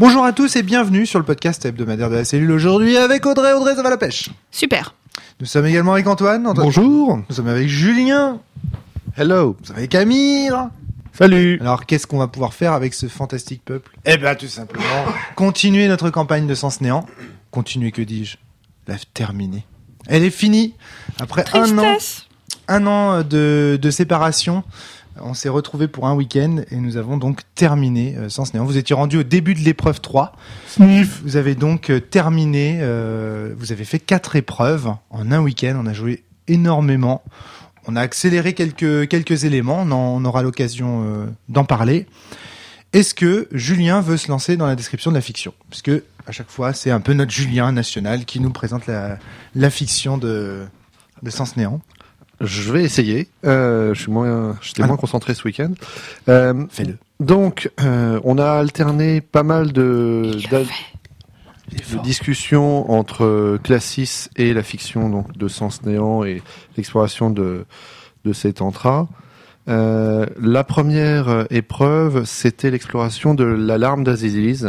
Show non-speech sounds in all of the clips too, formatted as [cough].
Bonjour à tous et bienvenue sur le podcast hebdomadaire de la cellule aujourd'hui avec Audrey. Audrey, ça va la pêche? Super. Nous sommes également avec Antoine. Antoine. Bonjour. Nous sommes avec Julien. Hello. Nous sommes avec Amir. Salut. Alors, qu'est-ce qu'on va pouvoir faire avec ce fantastique peuple? Eh ben, tout simplement, [laughs] continuer notre campagne de sens néant. Continuer, que dis-je La terminer. Elle est finie. Après un an, Tristesse. un an de, de séparation, on s'est retrouvés pour un week-end et nous avons donc terminé euh, Sens Néant. Vous étiez rendu au début de l'épreuve 3. Sniff. Vous avez donc euh, terminé, euh, vous avez fait quatre épreuves en un week-end. On a joué énormément. On a accéléré quelques, quelques éléments. On, en- on aura l'occasion d'en parler. Est-ce que Julien veut se lancer dans la description de la fiction? Parce que à chaque fois, c'est un peu notre Julien national qui nous présente la, la fiction de, de Sens Néant. Je vais essayer. Euh, je suis moins, j'étais Ah moins non. concentré ce week-end. Euh, Fais-le. donc, euh, on a alterné pas mal de, de discussions entre Classis et la fiction, donc de Sens Néant et l'exploration de de cet antra. Euh, la première euh, épreuve, c'était l'exploration de l'alarme d'Aziz.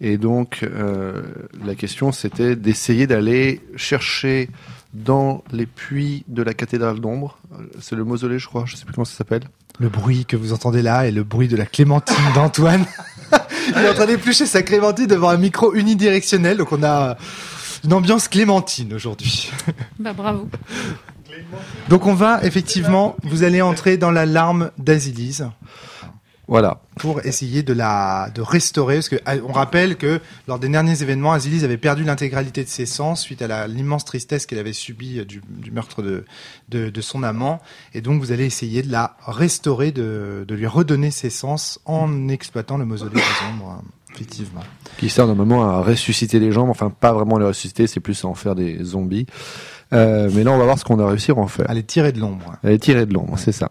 Et donc, euh, la question, c'était d'essayer d'aller chercher dans les puits de la cathédrale d'ombre. Euh, C'est le mausolée, je crois. Je sais plus comment ça s'appelle. Le bruit que vous entendez là est le bruit de la clémentine [laughs] d'Antoine. Il est en train d'éplucher sa clémentine devant un micro unidirectionnel, donc on a une ambiance clémentine aujourd'hui. Bah bravo. Donc on va effectivement, vous allez entrer dans la larme d'Azilise Voilà. pour essayer de la de restaurer, parce que ah, on rappelle que lors des derniers événements, Azilise avait perdu l'intégralité de ses sens suite à l'immense tristesse qu'elle avait subie euh, du, du meurtre de, de de son amant, et donc vous allez essayer de la restaurer, de de lui redonner ses sens en exploitant le mausolée des ombres, euh, effectivement. Qui sert normalement à ressusciter les gens. Enfin, pas vraiment les ressusciter, c'est plus à en faire des zombies. Euh, mais là, on va voir ce qu'on a réussi à en faire. Allez tirer de l'ombre. Elle est tirée de l'ombre, c'est ça.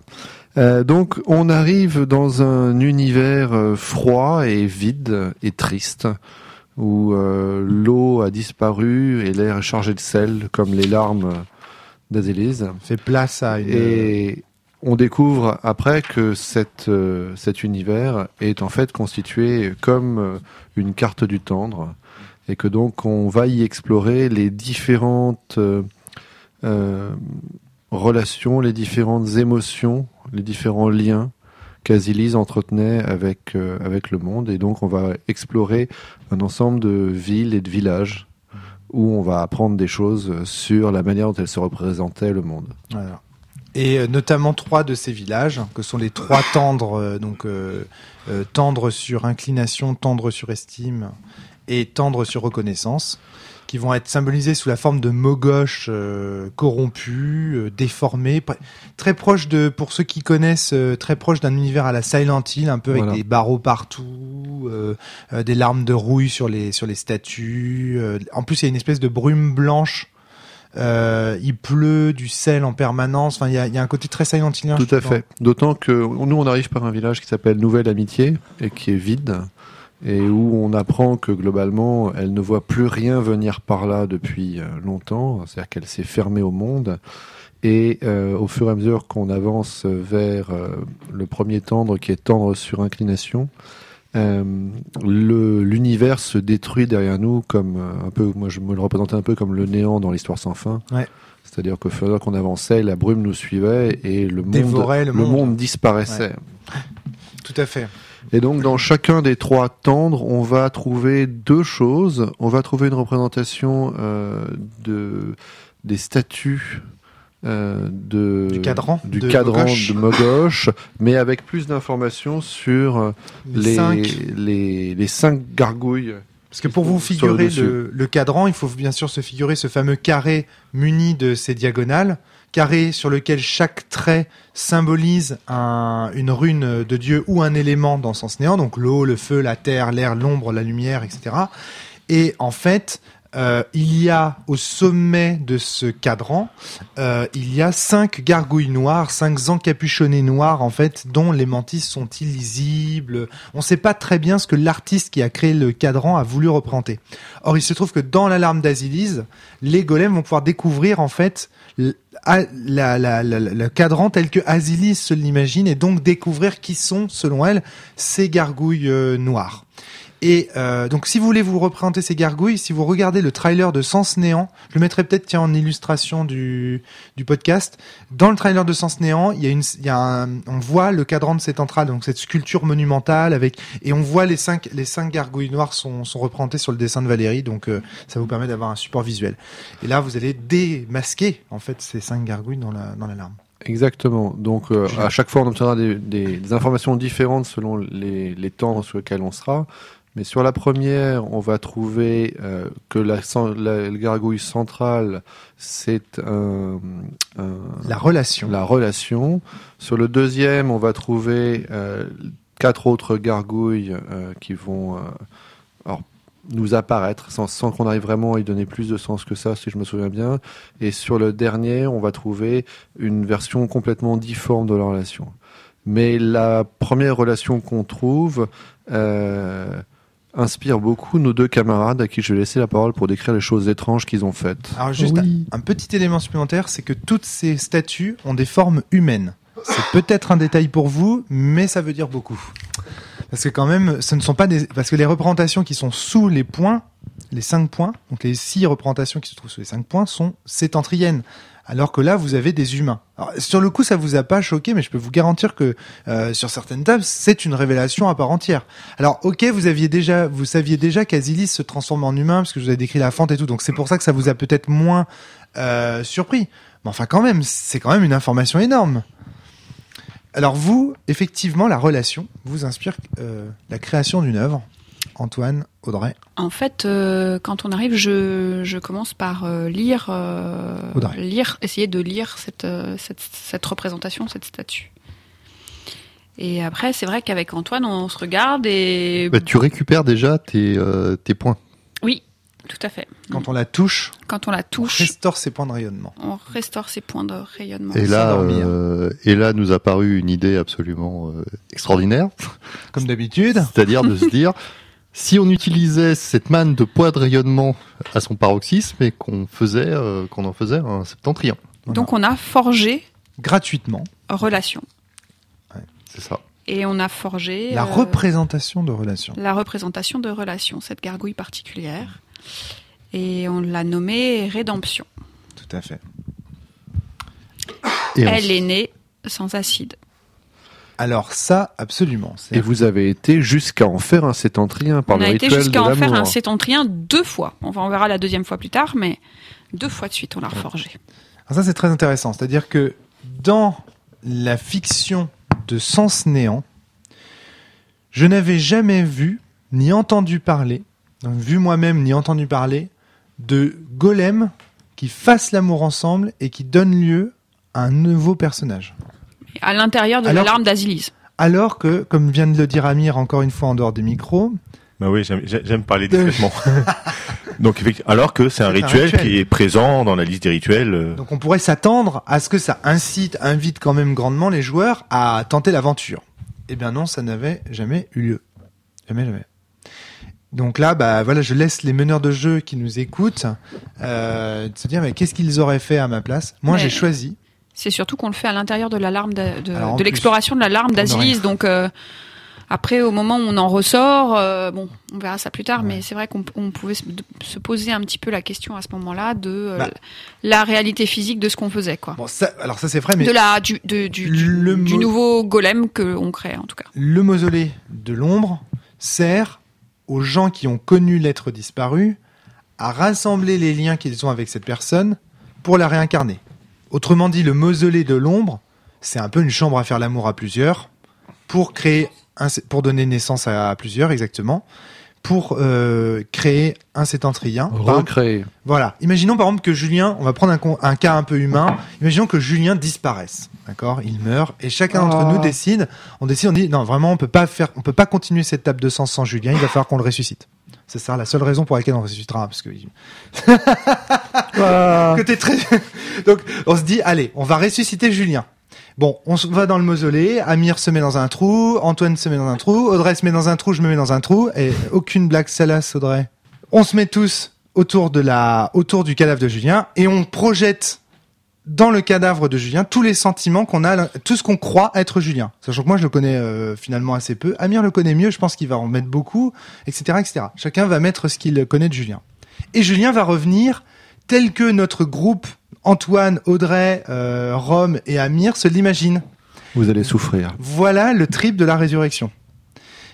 Euh, donc on arrive dans un univers euh, froid et vide et triste où euh, l'eau a disparu et l'air est chargé de sel comme les larmes d'Azélise. Fait place à une. Et on découvre après que cette, cet univers est en fait constitué comme une carte du tendre et que donc on va y explorer les différentes euh, relations, les différentes émotions, les différents liens qu'Azilise entretenait avec, euh, avec le monde. Et donc on va explorer un ensemble de villes et de villages où on va apprendre des choses sur la manière dont elle se représentait le monde. Et euh, notamment trois de ces villages, que sont les trois tendres, euh, donc euh, tendre sur inclination, tendre sur estime et tendre sur reconnaissance, qui vont être symbolisés sous la forme de mogoches euh, corrompus, euh, déformés, très proche de, pour ceux qui connaissent, euh, très proche d'un univers à la Silent Hill, un peu avec Voilà. des barreaux partout, euh, des larmes de rouille sur les sur les statues. en plus, il y a une espèce de brume blanche. Il pleut du sel en permanence. Enfin, il y a, y a un côté très Silent Hillien. je Tout à trouve, fait. D'autant que nous, on arrive par un village qui s'appelle Nouvelle Amitié et qui est vide et où on apprend que globalement, elle ne voit plus rien venir par là depuis euh, longtemps. C'est-à-dire qu'elle s'est fermée au monde. Et euh, au fur et à mesure qu'on avance vers euh, le premier tendre qui est tendre sur inclination, euh, l'univers se détruit derrière nous comme un peu, moi je me le représentais un peu comme le néant dans l'histoire sans fin. Ouais. C'est-à-dire qu'au fur et à mesure qu'on avançait, la brume nous suivait et le monde, le monde. disparaissait. Tout à fait. Et donc dans chacun des trois tendres, on va trouver deux choses. On va trouver une représentation euh, de des statues euh, de Du cadran du de cadran Mogosh. de Mogosh, mais avec plus d'informations sur euh, Les les, cinq. les les cinq gargouilles. Parce que pour vous figurer le, le cadran, il faut bien sûr se figurer ce fameux carré muni de ses diagonales, carré sur lequel chaque trait symbolise un- une rune de Dieu ou un élément dans sens néant, donc l'eau, le feu, la terre, l'air, l'ombre, la lumière, etc. Et en fait, euh, il y a au sommet de ce cadran, euh, il y a cinq gargouilles noires, cinq encapuchonnés noirs en fait, dont les mantis sont illisibles. On ne sait pas très bien ce que l'artiste qui a créé le cadran a voulu représenter. Or, il se trouve que dans l'alarme d'Azilise, les golems vont pouvoir découvrir en fait l- à- la- la- la- le cadran tel que Azilise se l'imagine et donc découvrir qui sont, selon elle, ces gargouilles euh, noires. Et euh, donc, si vous voulez vous représenter ces gargouilles, si vous regardez le trailer de Sens Néant, je le mettrai peut-être tiens en illustration du, du podcast. Dans le trailer de Sens Néant, il y a une, il y a un, on voit le cadran de cette entrade, donc cette sculpture monumentale avec, et on voit les cinq, les cinq gargouilles noires sont, sont représentées sur le dessin de Valérie, donc euh, ça vous permet d'avoir un support visuel. Et là, vous allez démasquer en fait ces cinq gargouilles dans la, dans l'alarme. Exactement. Donc euh, à chaque fois, on obtiendra des, des- des informations différentes selon les, les temps sur lesquels on sera. Mais sur la première, on va trouver euh, que la, cen- la, la gargouille centrale, c'est un, un- La relation. la relation. Sur le deuxième, on va trouver euh, quatre autres gargouilles euh, qui vont alors, nous apparaître sans, sans qu'on arrive vraiment à y donner plus de sens que ça, si je me souviens bien. Et sur le dernier, on va trouver une version complètement difforme de la relation. Mais la première relation qu'on trouve euh, inspire beaucoup nos deux camarades à qui je vais laisser la parole pour décrire les choses étranges qu'ils ont faites. Alors juste Oui. un, un petit élément supplémentaire, c'est que toutes ces statues ont des formes humaines. C'est peut-être un détail pour vous, mais ça veut dire beaucoup. Parce que quand même, ce ne sont pas des, parce que les représentations qui sont sous les points, les cinq points, donc les six représentations qui se trouvent sous les cinq points sont sétentriennes. Alors que là, vous avez des humains. Sur le coup, ça vous a pas choqué, mais je peux vous garantir que euh, sur certaines tables, c'est une révélation à part entière. Alors, ok, vous aviez déjà, vous saviez déjà qu'Azilis se transforme en humain parce que je vous ai décrit la fente et tout, donc c'est pour ça que ça vous a peut-être moins euh, surpris. Mais enfin, quand même, c'est quand même une information énorme. Alors vous, effectivement, la relation vous inspire euh, la création d'une œuvre. Antoine, Audrey. En fait, euh, quand on arrive, je, je commence par euh, lire, euh, Audrey. lire, essayer de lire cette, euh, cette, cette représentation, cette statue. Et après, c'est vrai qu'avec Antoine, on se regarde et Bah, tu récupères déjà tes, euh, tes points. oui, tout à fait. Quand on la touche, Quand on la on touche, restaure ses points de rayonnement. on restaure ses points de rayonnement. Et là, euh, et là nous a paru une idée absolument euh, extraordinaire, Comme d'habitude. c'est-à-dire de se dire [laughs] si on utilisait cette manne de poids de rayonnement à son paroxysme et qu'on faisait, euh, qu'on en faisait un septentrion. Donc on a forgé Gratuitement, relation. C'est ça. Et on a forgé la euh, représentation de relation. la représentation de relation, cette gargouille particulière. Et on l'a nommée Rédemption. Tout à fait. Et Elle on- est née sans acide. Alors ça, absolument. C'est Et vous avez été jusqu'à en faire un septentrien par on le a été rituel jusqu'à en faire un sétentrien deux fois. Enfin, on verra la deuxième fois plus tard, mais deux fois de suite, on l'a reforgé. Alors ça, c'est très intéressant. C'est-à-dire que dans la fiction de Sens Néant, je n'avais jamais vu ni entendu parler, vu moi-même ni entendu parler, de golems qui fassent l'amour ensemble et qui donnent lieu à un nouveau personnage. À l'intérieur de Alors- la larme d'Asilis. Alors que, comme vient de le dire Amir encore une fois en dehors des micros, Bah oui, j'aime- parler discrètement. [laughs] [laughs] Donc, alors que c'est un, rituel qui est présent dans la liste des rituels. euh, donc on pourrait s'attendre à ce que ça incite, invite quand même grandement les joueurs à tenter l'aventure. Eh bien non, ça n'avait jamais eu lieu. Jamais, jamais. Donc là, bah voilà, je laisse les meneurs de jeu qui nous écoutent euh, de se dire mais qu'est-ce qu'ils auraient fait à ma place? Moi, Mais- j'ai choisi. C'est surtout qu'on le fait à l'intérieur de la larme d'a- de, l'exploration de la larme d'Asilis. Donc euh, après, au moment où on en ressort, euh, bon, on verra ça plus tard, Ouais. mais c'est vrai qu'on on pouvait se, poser un petit peu la question à ce moment-là de euh, Bah. la réalité physique de ce qu'on faisait, quoi. Bon, ça, alors ça c'est vrai, mais de la du, de- du, Le nouveau golem que on crée en tout cas. le mausolée de l'ombre sert aux gens qui ont connu l'être disparu à rassembler les liens qu'ils ont avec cette personne pour la réincarner. Autrement dit, le mausolée de l'ombre, c'est un peu une chambre à faire l'amour à plusieurs pour créer pour donner naissance à plusieurs exactement pour euh, créer un septentrien. Par exemple, Recréer. voilà. Imaginons par exemple que Julien, on va prendre un, con- un cas un peu humain. Imaginons que Julien disparaisse, d'accord? Il meurt et chacun d'entre Ah. nous décide. On décide, on dit non, vraiment, on peut pas faire, on peut pas continuer cette table de sens sans Julien. Il va falloir qu'on le ressuscite. C'est ça la seule raison pour laquelle on ressuscitera, parce que [laughs] très. [laughs] Donc on se dit, allez, on va ressusciter Julien. Bon, on va dans le mausolée, Amir se met dans un trou, Antoine se met dans un trou, Audrey se met dans un trou, je me mets dans un trou, et aucune blague salace, Audrey. On se met tous autour de la, autour du cadavre de Julien, et on projette dans le cadavre de Julien tous les sentiments qu'on a, tout ce qu'on croit être Julien. Sachant que moi je le connais euh, finalement assez peu. Amir le connaît mieux, je pense qu'il va en mettre beaucoup, etc., etc. Chacun va mettre ce qu'il connaît de Julien. Et Julien va revenir tel que notre groupe Antoine, Audrey, euh, Rome et Amir se l'imagine. Vous allez souffrir. Voilà le trip de la résurrection.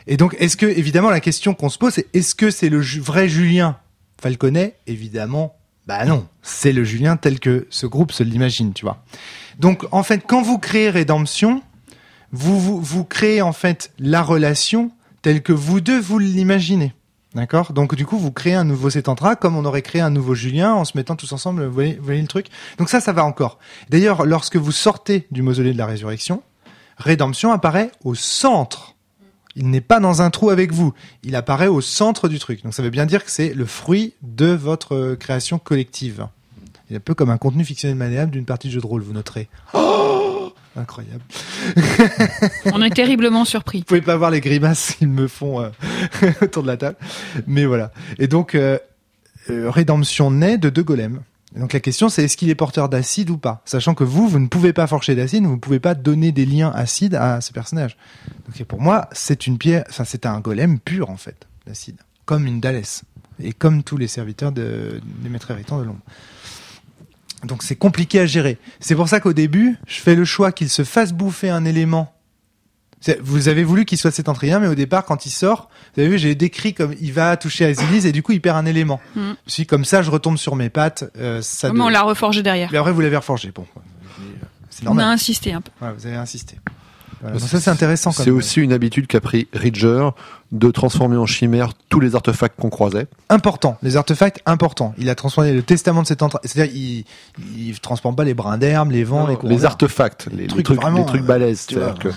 Et donc, est-ce que, évidemment, la question qu'on se pose, c'est est-ce que c'est le ju- vrai Julien Falconet? Évidemment, bah non. C'est le Julien tel que ce groupe se l'imagine, tu vois. Donc, en fait, quand vous créez Rédemption, vous, vous, vous créez, en fait, la relation telle que vous deux, vous l'imaginez. D'accord Donc, du coup, vous créez un nouveau Sétantra comme on aurait créé un nouveau Julien en se mettant tous ensemble. Vous voyez, le truc Donc ça, ça va encore. D'ailleurs, lorsque vous sortez du mausolée de la résurrection, Rédemption apparaît au centre. Il n'est pas dans un trou avec vous. Il apparaît au centre du truc. Donc ça veut bien dire que c'est le fruit de votre euh, création collective. Il est un peu comme un contenu fictionnel maniable d'une partie de jeu de rôle, vous noterez. Oh Incroyable. On est terriblement surpris. Vous pouvez pas voir les grimaces [laughs] qu'ils me font euh, [laughs] autour de la table. Mais voilà. Et donc, euh, euh, Rédemption naît de deux golems. Et donc la question c'est est-ce qu'il est porteur d'acide ou pas? Sachant que vous, vous ne pouvez pas forger d'acide, vous ne pouvez pas donner des liens acides à ce personnage. Donc et pour moi, c'est une pierre, enfin c'est un golem pur en fait, l'acide. Comme une Dalès. Et comme tous les serviteurs de, des maîtres héritants de l'ombre. Donc c'est compliqué à gérer. C'est pour ça qu'au début, je fais le choix qu'il se fasse bouffer un élément. Vous avez voulu qu'il soit sétentrien, mais au départ, quand il sort, vous avez vu, j'ai décrit comme il va toucher Asilis et du coup, il perd un élément. Suis dit, comme ça, je retombe sur mes pattes. Euh, ça on l'a reforgé derrière Mais après, vous l'avez reforgé. Bon, c'est On a normal. insisté un peu. Ouais, vous avez insisté. Voilà. Ça, c'est intéressant. C'est aussi une habitude qu'a pris Ridger de transformer en chimère tous les artefacts qu'on croisait. important. Les artefacts importants. Il a transformé le testament de cet. C'est-à-dire, il, il transforme pas les brins d'herbe, les vents, les courants les d'air. artefacts, les, les Trucs trucs, vraiment, les trucs euh, balèzes. C'est-à-dire que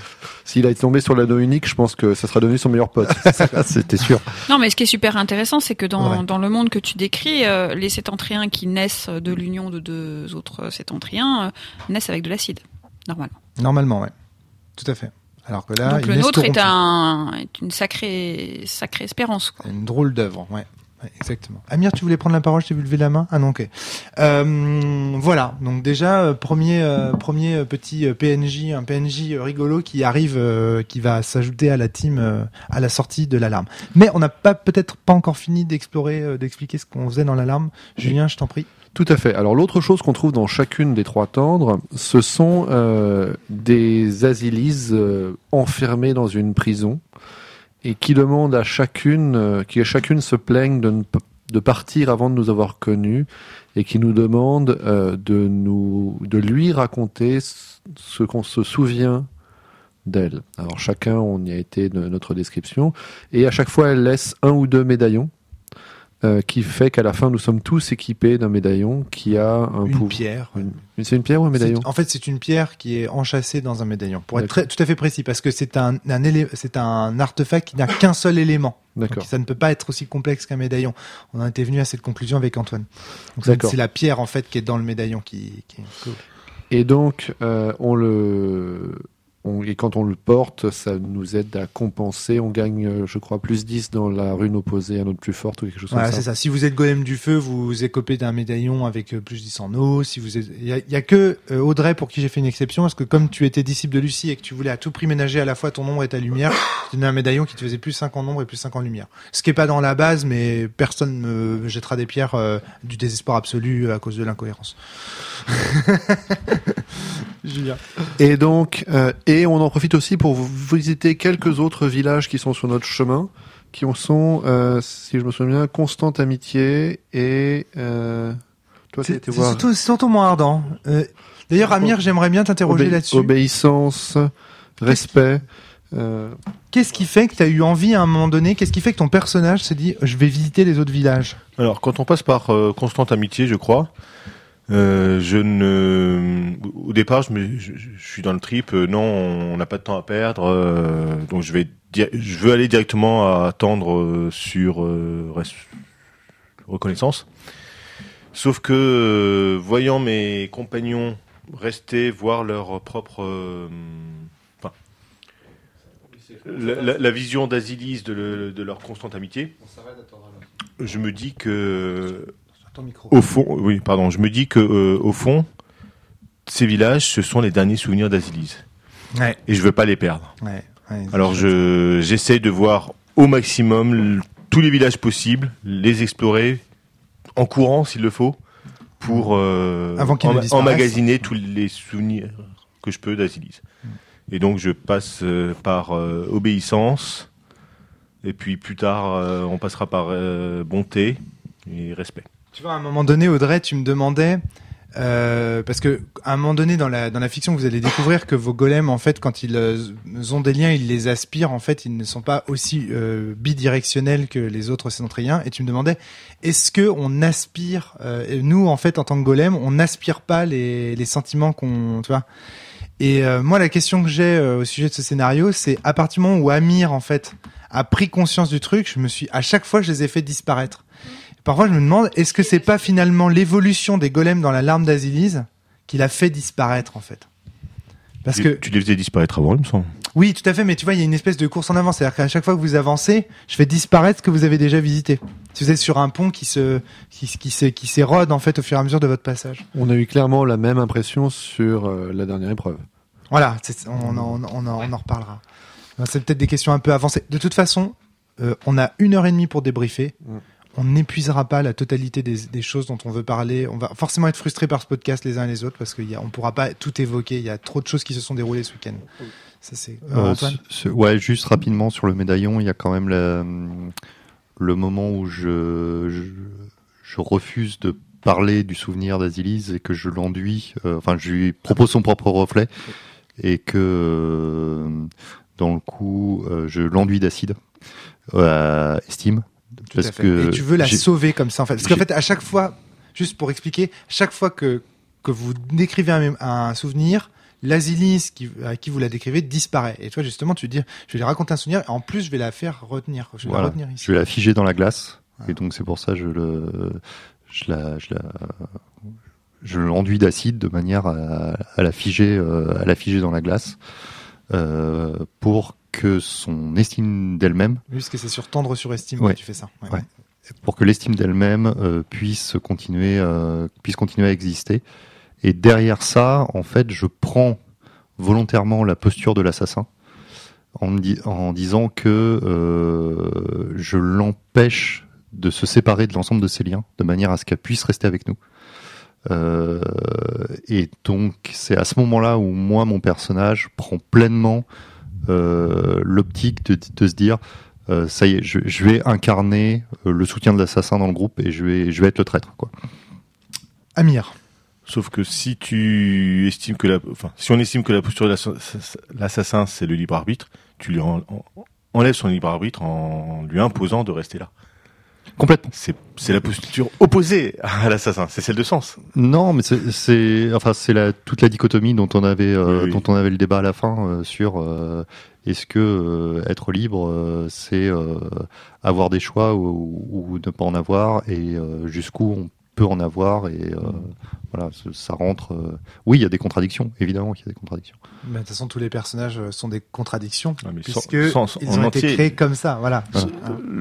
s'il a tombé sur l'anneau unique, je pense que ça sera devenu son meilleur pote. [laughs] [laughs] C'était sûr. Non, mais ce qui est super intéressant, c'est que dans, Ouais. dans le monde que tu décris, euh, les sétentriens qui naissent de l'union de deux autres sétentriens euh, naissent avec de l'acide, normalement. Normalement, ouais. Tout à fait. Alors que là, Donc le nôtre est, corrompus. un, est une sacrée, sacrée espérance. Quoi. Une drôle d'œuvre, ouais. Ouais, Exactement. Amir, tu voulais prendre la parole, je t'ai vu lever la main. Ah non, ok. Euh, voilà. Donc déjà, euh, premier, euh, premier petit PNJ, un PNJ rigolo qui arrive, euh, qui va s'ajouter à la team à la sortie de l'alarme. Mais on n'a pas peut-être pas encore fini d'explorer, d'expliquer ce qu'on faisait dans l'alarme. Julien, je t'en prie. Tout à fait. Alors l'autre chose qu'on trouve dans chacune des trois tendres, ce sont euh, des asilises euh, enfermées dans une prison et qui demandent à chacune, euh, qui à chacune se plaignent de, ne de partir avant de nous avoir connus et qui nous demandent euh, de nous, de lui raconter ce qu'on se souvient d'elle. Alors chacun, on y a été de notre description et à chaque fois, elle laisse un ou deux médaillons. Euh, qui fait qu'à la fin nous sommes tous équipés d'un médaillon qui a un Une pouvoir. pierre. Une- C'est une pierre ou un médaillon En fait, c'est une pierre qui est enchâssée dans un médaillon. Pour être très, tout à fait précis, parce que c'est un, un, élé- c'est un artefact qui n'a [laughs] qu'un seul élément. D'accord. Ça ne peut pas être aussi complexe qu'un médaillon. On en était venu à cette conclusion avec Antoine. Donc, c'est la pierre en fait qui est dans le médaillon qui. qui... Et donc, euh, on le, on- et quand on le porte, ça nous aide à compenser. On gagne, euh, je crois, plus 10 dans la rune opposée à notre plus forte ou quelque chose Voilà, comme c'est ça. ça. Si vous êtes golem du feu, vous vous écopez d'un médaillon avec euh, plus 10 en eau. Si vous êtes, il y a, il y a que euh, Audrey pour qui j'ai fait une exception, parce que comme tu étais disciple de Lucie et que tu voulais à tout prix ménager à la fois ton ombre et ta lumière, [coughs] te donnais un médaillon qui te faisait plus 5 en ombre et plus 5 en lumière. Ce qui est pas dans la base, mais personne me jettera des pierres euh, du désespoir absolu à cause de l'incohérence. [laughs] Julien. Et donc, euh, et on en profite aussi pour vous visiter quelques autres villages qui sont sur notre chemin, qui en sont, euh, si je me souviens bien, Constante Amitié et euh, toi, tu C'est voir surtout, moins ardent. Euh, D'ailleurs, Amir, j'aimerais bien t'interroger Obé- là-dessus. obéissance, respect. Qu'est-ce qui fait que tu as eu envie à un moment donné Qu'est-ce qui fait que ton personnage s'est dit je vais visiter les autres villages? Alors, quand on passe par euh, Constante Amitié, je crois, euh, je ne. Au départ, je, me, je, je suis dans le trip. euh, non, on n'a pas de temps à perdre, euh, donc je vais. Je veux aller directement à attendre sur reconnaissance. Sauf que, voyant mes compagnons rester voir leur propre. enfin, la, la- la vision d'Asilis de, le- de leur constante amitié, je me dis que Ton micro. au fond, oui, pardon, je me dis que euh, au fond, ces villages, ce sont les derniers souvenirs d'Asilis. Ouais, Et je veux pas les perdre. ouais, ouais. Alors je j'essaye de voir au maximum tous les villages possibles, les explorer en courant s'il le faut, pour euh, Avant emmagasiner tous les souvenirs que je peux d'Asilis. Et donc je passe euh, par obéissance, et puis plus tard on passera par bonté et respect. Tu vois, à un moment donné, Audrey, tu me demandais, euh, parce que à un moment donné dans la dans la fiction, vous allez découvrir que vos golems, en fait, quand ils euh, ont des liens, ils les aspirent. En fait, ils ne sont pas aussi euh, bidirectionnels que les autres sédentriens. Et tu me demandais, est-ce que on aspire, euh, nous, en fait, en tant que golem, on n'aspire pas les les sentiments qu'on, tu vois? Et euh, moi, la question que j'ai au sujet de ce scénario, c'est à partir du moment où Amir, en fait, a pris conscience du truc, je me suis, à chaque fois, je les ai fait disparaître. Parfois, je me demande, est-ce que c'est pas finalement l'évolution des golems dans la larme d'Asilis qui l'a fait disparaître, en fait? Parce tu, que, tu les faisais disparaître avant, il me semble. oui, tout à fait, mais tu vois, il y a une espèce de course en avant. C'est-à-dire qu'à chaque fois que vous avancez, je fais disparaître ce que vous avez déjà visité. Si vous êtes sur un pont qui se, qui, qui se- qui s'érode, en fait, au fur et à mesure de votre passage. On a eu clairement la même impression sur euh, la dernière épreuve. Voilà, on, en, on, en, on en reparlera. C'est peut-être des questions un peu avancées. De toute façon, euh, on a une heure et demie pour débriefer. Mm. On n'épuisera pas la totalité des, des choses dont on veut parler. On va forcément être frustrés par ce podcast les uns et les autres parce qu'on ne pourra pas tout évoquer. Il y a trop de choses qui se sont déroulées ce week-end. Ça c'est. Euh, Euh, ouais, juste rapidement sur le médaillon, il y a quand même la- le moment où je, je, je refuse de parler du souvenir d'Asilis et que je l'enduis, euh, enfin je lui propose son propre reflet et que euh, dans le coup euh, je l'enduis d'acide estime Tout parce à fait. que Et tu veux la sauver comme ça en fait. Parce qu'en fait, à chaque fois, juste pour expliquer, chaque fois que que vous décrivez un, souvenir, l'asilis qui, à qui vous la décrivez disparaît. Et toi, justement, tu dis, je vais lui raconter un souvenir. Et en plus, je vais la faire retenir. Je vais Voilà. la retenir ici. Je vais la figer dans la glace. Ah. Et donc c'est pour ça que je le, je la, je la, je l'enduis d'acide de manière à, à la figer, euh, à la figer dans la glace, euh, pour que son estime d'elle-même, Puisque c'est sur tendre sur estime Ouais. que tu fais ça. Ouais. Ouais. pour que l'estime d'elle-même euh, puisse continuer, euh, puisse continuer à exister. Et derrière ça, en fait, je prends volontairement la posture de l'assassin en, me di- en disant que euh, je l'empêche de se séparer de l'ensemble de ses liens, de manière à ce qu'elle puisse rester avec nous. Euh, et donc, c'est à ce moment-là où moi, mon personnage, prend pleinement l'optique de, de se dire euh, ça y est, je, je vais incarner euh, le soutien de l'assassin dans le groupe et je vais, je vais être le traître. Quoi. Amir. Sauf que si tu estimes que la, enfin, si on estime que la posture de l'assa- l'assassin c'est le libre arbitre, tu lui en- en- enlèves son libre arbitre en lui imposant de rester là. Complètement. C'est, c'est la posture opposée à l'assassin, c'est celle de sens. Non, mais c'est, enfin, c'est la, toute la dichotomie dont on avait, euh, Oui, oui. dont on avait le débat à la fin euh, sur euh, est-ce que être libre, c'est avoir des choix ou, ou ne pas en avoir, et jusqu'où on peut en avoir, et euh, voilà, ça- rentre. euh, Oui, il y a des contradictions, évidemment qu'il y a des contradictions. Mais de toute façon, tous les personnages euh, sont des contradictions. Ah, mais sans- Puisque sans- ils en ont été entier. créés comme ça. Voilà. Ce-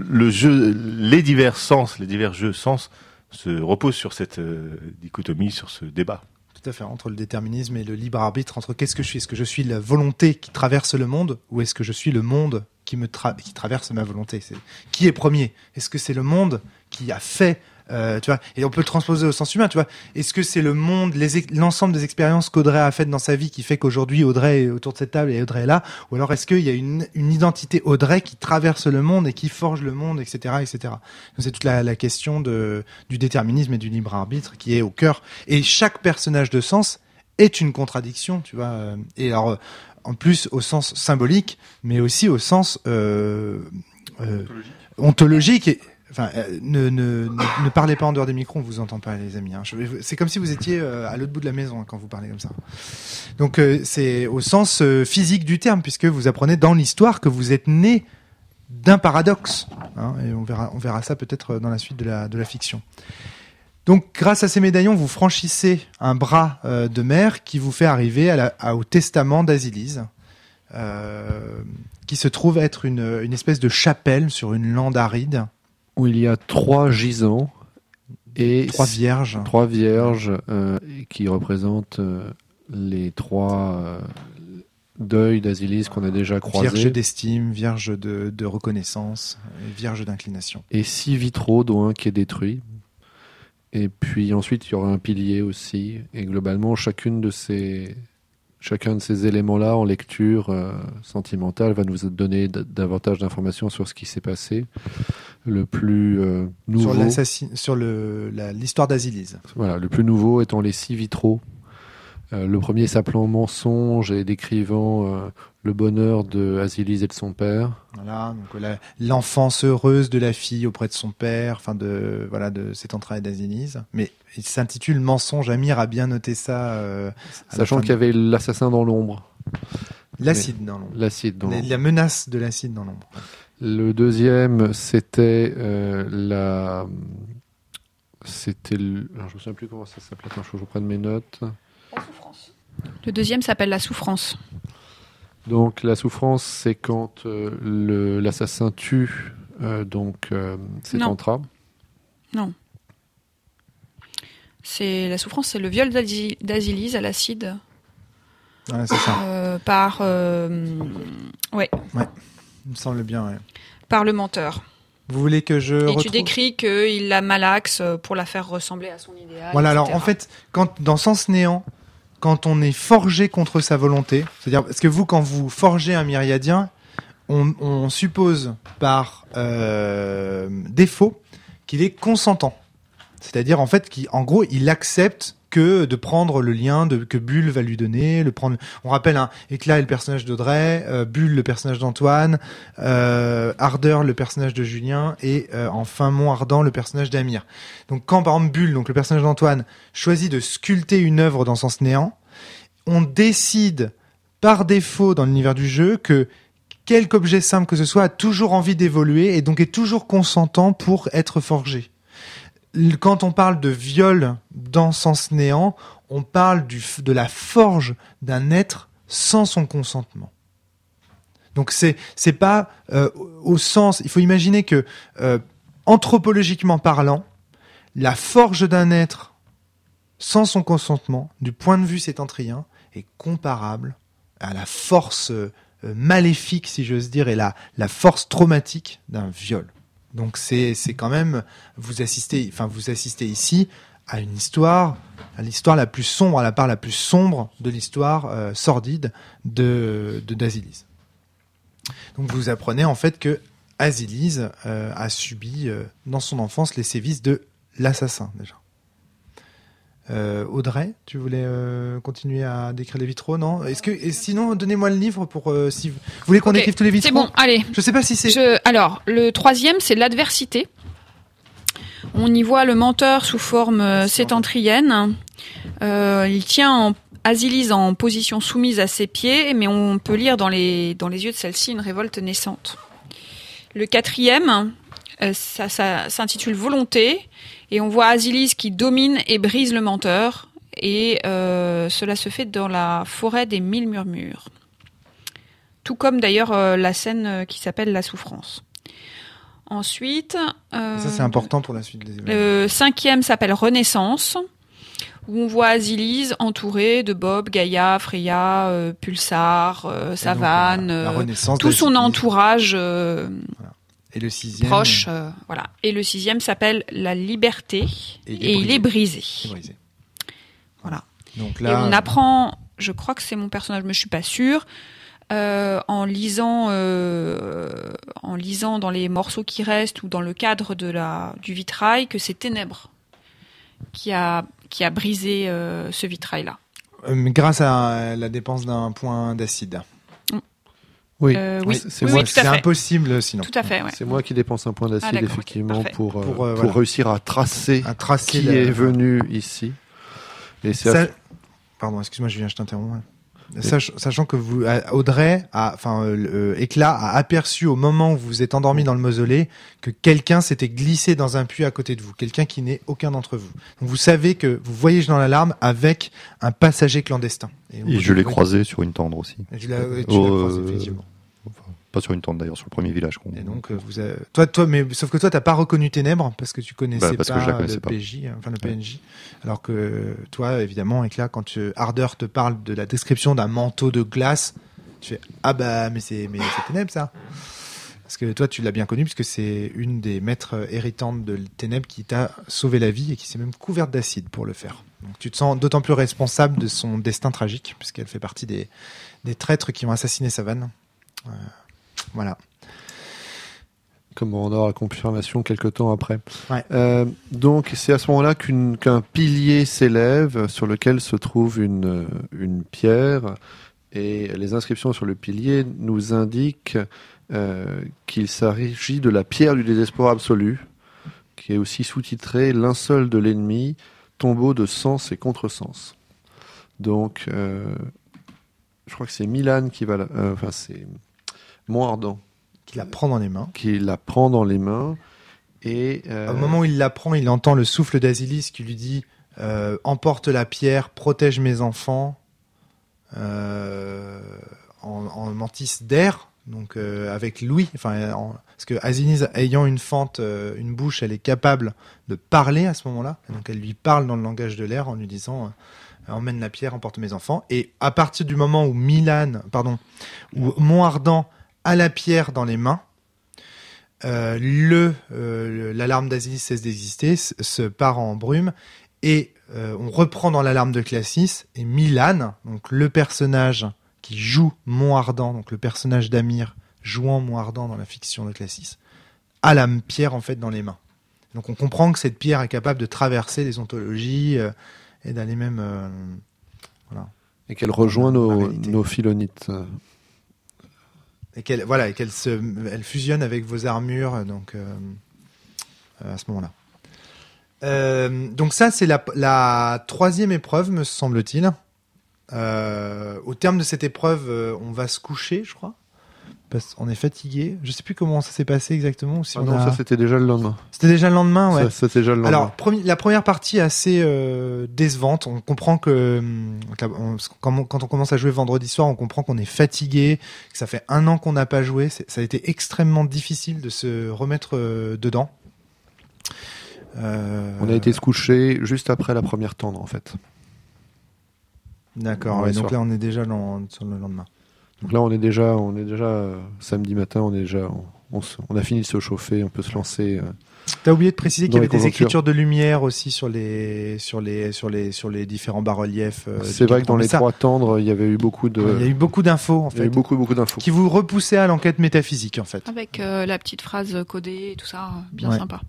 Le jeu, les divers sens, les divers jeux sens se reposent sur cette euh, dichotomie, sur ce débat. Tout à fait, entre le déterminisme et le libre arbitre, entre qu'est-ce que je suis? Est-ce que je suis la volonté qui traverse le monde ou est-ce que je suis le monde qui me tra- qui traverse ma volonté? Qui est premier? Est-ce que c'est le monde qui a fait euh, tu vois, et on peut le transposer au sens humain, tu vois. Est-ce que c'est le monde, l'ensemble des expériences qu'Audrey a faites dans sa vie qui fait qu'aujourd'hui Audrey est autour de cette table et Audrey est là, ou alors est-ce qu'il y a une, une identité Audrey qui traverse le monde et qui forge le monde, etc., etc. C'est toute la, la question de du déterminisme et du libre arbitre qui est au cœur. Et chaque personnage de sens est une contradiction, tu vois. euh, Et alors, euh, en plus au sens symbolique, mais aussi au sens euh, euh, ontologique. Et, enfin, euh, ne, ne, ne, parlez pas en dehors des micros, on vous entend pas, les amis. Hein. C'est comme si vous étiez euh, à l'autre bout de la maison hein, quand vous parlez comme ça. Donc, euh, c'est au sens physique du terme, puisque vous apprenez dans l'histoire que vous êtes né d'un paradoxe. hein, et on verra, on verra ça peut-être dans la suite de la, de la fiction. Donc, grâce à ces médaillons, vous franchissez un bras de mer qui vous fait arriver au testament d'Asilise, qui se trouve être une, une espèce de chapelle sur une lande aride, Où il y a trois gisants et trois vierges. trois vierges euh, qui représentent euh, les trois euh, deuils d'Asilis qu'on a déjà Vierge croisés. d'estime, vierge de, de reconnaissance, vierge d'inclination. Et six vitraux, dont un qui est détruit. Et puis ensuite, il y aura un pilier aussi. Et globalement, chacune de ces, chacun de ces éléments-là, en lecture euh, sentimentale, va nous donner davantage d'informations sur ce qui s'est passé. Le plus euh, nouveau. Sur l'histoire d'Azilise. Voilà, le plus nouveau étant les six vitraux. Euh, le premier s'appelant Mensonge et décrivant euh, le bonheur de Asilis et de son père. Voilà, donc la- l'enfance heureuse de la fille auprès de son père, enfin de voilà de cet entrailles d'Azilise. Mais il s'intitule Mensonge. Amir a bien noté ça. euh, Sachant qu'il y avait l'assassin dans l'ombre, de- l'acide dans l'ombre. l'acide dans La, l'ombre. la menace de l'acide dans l'ombre. Le deuxième, c'était euh, la. C'était. le- alors, je me souviens plus comment ça s'appelait. Que je reprenne mes notes. Le deuxième s'appelle la souffrance. Donc, la souffrance, c'est quand euh, le- l'assassin tue euh, donc euh, ses Non. tantras. C'est la souffrance, c'est le viol d'Asi- d'Azilis à l'acide Ouais, c'est ça. euh, par euh, ouais Il me semble bien. ouais. par le menteur. Vous voulez que je Et retrouve tu décris qu'il la malaxe pour la faire ressembler à son idéal. Voilà, alors en fait, quand dans Sens Néant, quand on est forgé contre sa volonté, c'est-à-dire parce que vous, quand vous forgez un myriadien, on, suppose par euh, défaut qu'il est consentant. C'est-à-dire en fait qu'en gros, il accepte que de prendre le lien que Bulle va lui donner, le prendre. On rappelle, hein, Éclat est le personnage d'Audrey, euh, Bulle le personnage d'Antoine, euh, Ardeur le personnage de Julien et euh, enfin Mont Ardent le personnage d'Amir. Donc quand par exemple Bulle, donc le personnage d'Antoine, choisit de sculpter une œuvre dans Sens Néant, on décide par défaut dans l'univers du jeu que quelque objet simple que ce soit a toujours envie d'évoluer et donc est toujours consentant pour être forgé. Quand on parle de viol dans Sens Néant, on parle de la forge d'un être sans son consentement. Donc c'est c'est pas euh, au sens. Il faut imaginer que euh, anthropologiquement parlant, la forge d'un être sans son consentement, du point de vue sétentrien, est comparable à la force euh, maléfique, si j'ose dire, et la, la force traumatique d'un viol. Donc c'est quand même vous assistez, enfin vous assistez ici à une histoire, à l'histoire la plus sombre, à la part la plus sombre de l'histoire euh, sordide de de d'Asilis. Donc vous apprenez en fait que Asilis euh, a subi euh, dans son enfance les sévices de l'assassin déjà. Euh, Audrey, tu voulais euh, continuer à décrire les vitraux, non? Est-ce que et sinon donnez-moi le livre pour euh, si vous vous voulez qu'on décrive tous les vitraux? C'est bon, allez. Je sais pas si c'est Je- alors, le troisième, c'est l'adversité. On y voit le menteur sous forme sétentrienne. Il tient en, Asilis en position soumise à ses pieds, mais on peut lire dans les, dans les yeux de celle-ci une révolte naissante. Le quatrième, ça, ça s'intitule Volonté, et on voit Asilis qui domine et brise le menteur, et euh, cela se fait dans la forêt des mille murmures. Tout comme d'ailleurs euh, la scène euh, qui s'appelle La souffrance. Ensuite, euh, ça c'est important pour la suite des événements. le cinquième s'appelle Renaissance, où on voit Asilis entourée de Bob, Gaïa, Freya, euh, Pulsar, euh, donc, Savane, la- la renaissance tout son entourage euh, et le sixième proche. euh, voilà. Et le sixième s'appelle La Liberté, Et et, il est il est brisé. Voilà. Donc Et là, on apprend, je crois que c'est mon personnage, mais je suis pas sûre, euh, en lisant, euh, en lisant dans les morceaux qui restent ou dans le cadre de la du vitrail que c'est Ténèbres qui a qui a brisé ce vitrail là. grâce à la dépense d'un point d'acide. Oui, Euh, oui, c'est oui, oui, impossible sinon. Tout à fait, ouais. c'est moi qui dépense un point d'acide Ah, effectivement pour, euh, Pour, euh, pour voilà. réussir à tracer À tracer qui est venu ici. Et c'est Ça- à- Pardon, excuse-moi, Julien, je t'interromps. Sach- Sachant que vous, euh, Audrey, enfin, euh, euh, Éclat a aperçu au moment où vous vous êtes endormi dans le mausolée que quelqu'un s'était glissé dans un puits à côté de vous, quelqu'un qui n'est aucun d'entre vous. Donc vous savez que vous voyagez dans l'alarme avec un passager clandestin. Et je l'ai croisé sur une tendre aussi. Et tu l'as, ouais, tu Oh, l'as croisé, effectivement. Pas sur une tente d'ailleurs, sur le premier village. qu'on- Et donc, vous avez- toi, toi, mais sauf que toi, t'as pas reconnu Ténèbres parce que tu connaissais Bah, parce que pas je la connaissais le. PJ, enfin le PNJ. Alors que toi, évidemment, et là, quand tu, Ardeur te parle de la description d'un manteau de glace, tu fais ah bah mais c'est mais c'est Ténèbres ça. Parce que toi, tu l'as bien connu puisque c'est une des maîtres héritantes de Ténèbres qui t'a sauvé la vie et qui s'est même couverte d'acide pour le faire. Donc tu te sens d'autant plus responsable de son destin tragique puisqu'elle fait partie des, des traîtres qui ont assassiné Savane. Euh, voilà. Comme on aura confirmation quelques temps après. Ouais. Euh, donc c'est à ce moment-là qu'un pilier s'élève sur lequel se trouve une, une pierre et les inscriptions sur le pilier nous indiquent euh, qu'il s'agit de la pierre du désespoir absolu, qui est aussi sous-titrée Linceul de l'ennemi, tombeau de sens et contresens. Donc euh, je crois que c'est Milan qui va, la- euh, enfin c'est Montardant Qui la prend dans les mains. qui la prend dans les mains et euh, Au moment où il la prend, il entend le souffle d'Asilis qui lui dit euh, Emporte la pierre, protège mes enfants euh, en, en mantis d'air, donc avec Louis. Enfin, en- parce que Asilis, ayant une fente, une bouche, elle est capable de parler à ce moment-là. Donc elle lui parle dans le langage de l'air en lui disant Emmène la pierre, emporte mes enfants. Et à partir du moment où Milan, pardon, où Montardant a la pierre dans les mains, euh, le euh, l'alarme d'Asilis cesse d'exister, se part en brume et euh, on reprend dans l'alarme de Classis et Milan, donc le personnage qui joue Montardant, donc le personnage d'Amir jouant Montardant dans la fiction de Classis, a la pierre en fait dans les mains. Donc on comprend que cette pierre est capable de traverser les ontologies et d'aller même euh, et qu'elle rejoint nos, nos philonites. Et qu'elle voilà qu'elle se elle fusionne avec vos armures donc euh, euh, à ce moment-là. Euh, donc ça c'est la, la troisième épreuve me semble-t-il. Au terme de cette épreuve, on va se coucher, je crois, parce qu'on est fatigué. Je sais plus comment ça s'est passé exactement. si Ah on non, a- ça c'était déjà le lendemain. C'était déjà le lendemain, ouais. Ça, déjà le lendemain. Alors, premi- la première partie est assez euh, décevante. On comprend que hum, on- quand on, on commence à jouer vendredi soir, on comprend qu'on est fatigué, que ça fait un an qu'on n'a pas joué. Ça a été extrêmement difficile de se remettre euh, dedans. Euh, On a été se coucher juste après la première tendre en fait. D'accord. Ouais, donc soir. là, on est déjà dans- sur le lendemain. Donc là on est déjà, on est déjà euh, samedi matin, on est déjà, on, on se- on a fini de se chauffer, on peut se lancer. euh. T'as oublié de préciser qu'il y avait des écritures de lumière aussi sur les sur les sur les sur les différents bas-reliefs. euh, C'est vrai que dans les Ça, trois tendres, il y avait eu beaucoup de, Il y a eu beaucoup d'infos en il y a eu beaucoup beaucoup d'infos. qui vous repoussaient à l'enquête métaphysique en fait. Avec euh, la petite phrase codée et tout ça, bien Ouais. sympa.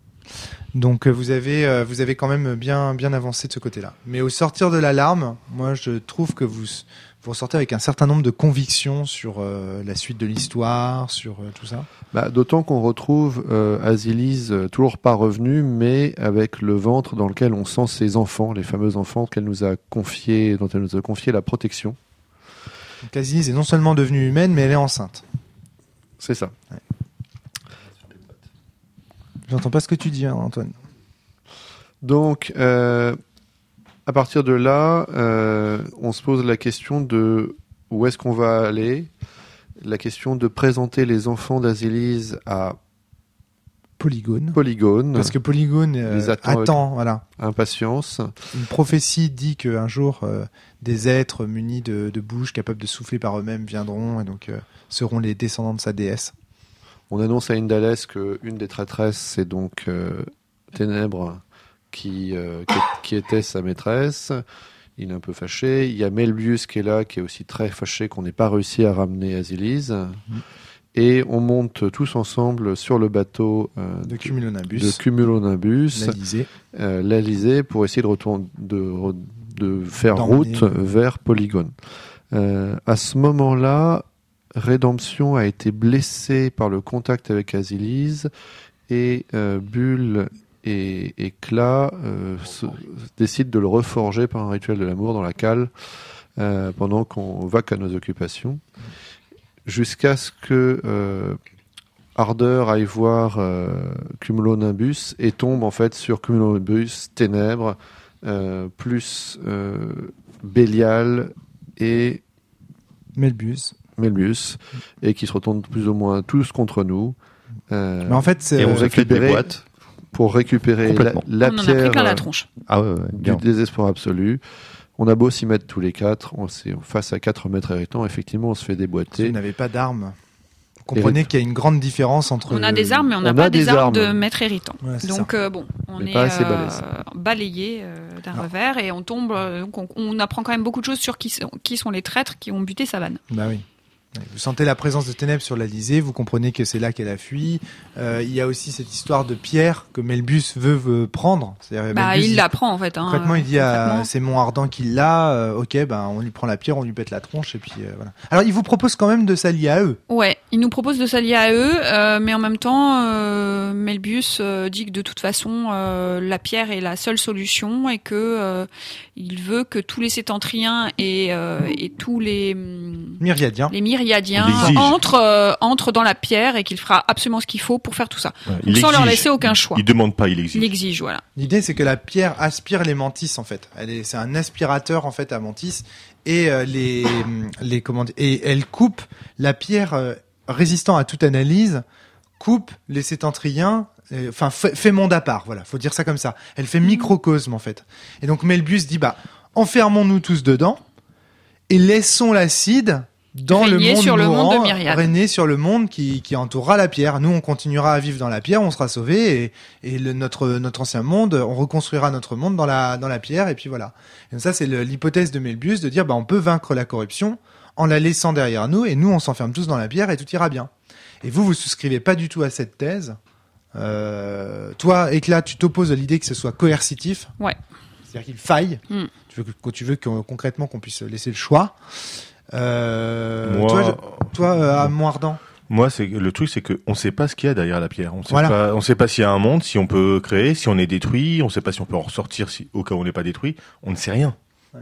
Donc vous avez euh, vous avez quand même bien bien avancé de ce côté-là. Mais au sortir de l'alarme, moi je trouve que vous vous ressortez avec un certain nombre de convictions sur euh, la suite de l'histoire, sur euh, tout ça. Bah, D'autant qu'on retrouve euh, euh, toujours pas revenu, mais avec le ventre dans lequel on sent ses enfants, les fameux enfants qu'elle nous a confiés, dont elle nous a confié la protection. Donc Aziz est non seulement devenue humaine, mais elle est enceinte. C'est ça. J'entends pas ce que tu dis, hein, Antoine. Donc, à partir de là, euh, on se pose la question de où est-ce qu'on va aller, la question de présenter les enfants d'Asilis à Polygone. Polygone, Parce que Polygone euh, attend attend, voilà. impatience. Une prophétie dit qu'un jour, euh, des êtres munis de, de bouches, capables de souffler par eux-mêmes, viendront et donc seront les descendants de sa déesse. On annonce à Indalès que une des traîtresses, c'est donc Ténèbres qui, euh, qui, qui était sa maîtresse. Il est un peu fâché. Il y a Melbius qui est là, qui est aussi très fâché qu'on n'ait pas réussi à ramener Asilis. Et on monte tous ensemble sur le bateau euh, De Cumulonimbus. de Cumulonimbus, l'Alizé. euh, pour essayer de, retourner, de, re- de faire route vers Polygone. À ce moment-là, Rédemption a été blessé par le contact avec Asilis et euh, Bulle et, et Cla euh, se- décident de le reforger par un rituel de l'amour dans la cale euh, pendant qu'on va qu'à nos occupations. Jusqu'à ce que euh, Ardeur aille voir euh, Cumulonimbus et tombe en fait sur Cumulonimbus, Ténèbres, euh, plus euh, Bélial et Melbus. Melbius et qui se retournent plus ou moins tous contre nous. Euh, Mais en fait, c'est- Et on vous a fait des boîtes. Pour récupérer la, la on en a pris pierre plein la euh, tronche. Ah ouais, ouais, du désespoir absolu. On a beau s'y mettre tous les quatre, on s'est face à quatre maîtres héritants, effectivement, on se fait vous déboîter. n'avez pas d'armes. Vous comprenez qu'il y a une grande différence entre. On a des armes, mais on n'a pas a des, armes, armes. de maître héritant. Ouais, Donc euh, bon, on Mais est euh, balayé euh, d'un revers et on tombe. donc on, on apprend quand même beaucoup de choses sur qui, sont- qui sont les traîtres qui ont buté Savane. Bah oui. Vous sentez la présence de ténèbres sur l'Alizé, vous comprenez que c'est là qu'elle a fui. Euh, il y a aussi cette histoire de pierre que Melbus veut, veut prendre. C'est-à-dire, Bah, Melbus, il la prend en fait. Hein, Concrètement, il dit à c'est mon ardent qui l'a. euh, ok, ben on lui prend la pierre, on lui pète la tronche et puis euh, voilà. Alors il vous propose quand même de s'allier à eux. Ouais, il nous propose de s'allier à eux, euh, mais en même temps, euh, Melbius euh, dit que de toute façon, euh, la pierre est la seule solution et que euh, il veut que tous les sétentriens et, euh, et tous les hum, Myriadien. les myriadiens entrent euh, entrent dans la pierre et qu'il fera absolument ce qu'il faut pour faire tout ça, Ouais, Donc, sans leur laisser aucun choix. Il demande pas, il exige. Il exige, voilà. L'idée c'est que la pierre aspire les mantis en fait. Elle est, c'est un aspirateur en fait à mantis et euh, les les comment dire- et elle coupe la pierre euh, résistant à toute analyse coupe les sétentriens. euh, Enfin, fait, fait monde à part, voilà, faut dire ça comme ça. Elle fait microcosme en fait. Et donc Melbus dit bah enfermons-nous tous dedans et laissons l'acide dans le monde sur le monde de mourant, Myriade. régner sur le monde qui, qui entourera la pierre. Nous, on continuera à vivre dans la pierre, on sera sauvés et, et le, notre notre ancien monde, on reconstruira notre monde dans la dans la pierre et puis voilà. Et ça, c'est l'hypothèse de Melbus de dire bah on peut vaincre la corruption en la laissant derrière nous et nous, on s'enferme tous dans la pierre et tout ira bien. Et vous, vous souscrivez pas du tout à cette thèse. Euh, toi, Éclat, tu t'opposes à l'idée que ce soit coercitif. Ouais. C'est-à-dire qu'il faille. Mm. Tu veux que, tu veux que, concrètement qu'on puisse laisser le choix. Euh, Moi, toi, je- toi, euh, à moi, c'est le truc, c'est que on sait pas ce qu'il y a derrière la pierre. On sait Voilà. pas, on sait pas s'il y a un monde, si on peut créer, si on est détruit. On sait pas si on peut en ressortir si, au cas où on n'est pas détruit. On ne sait rien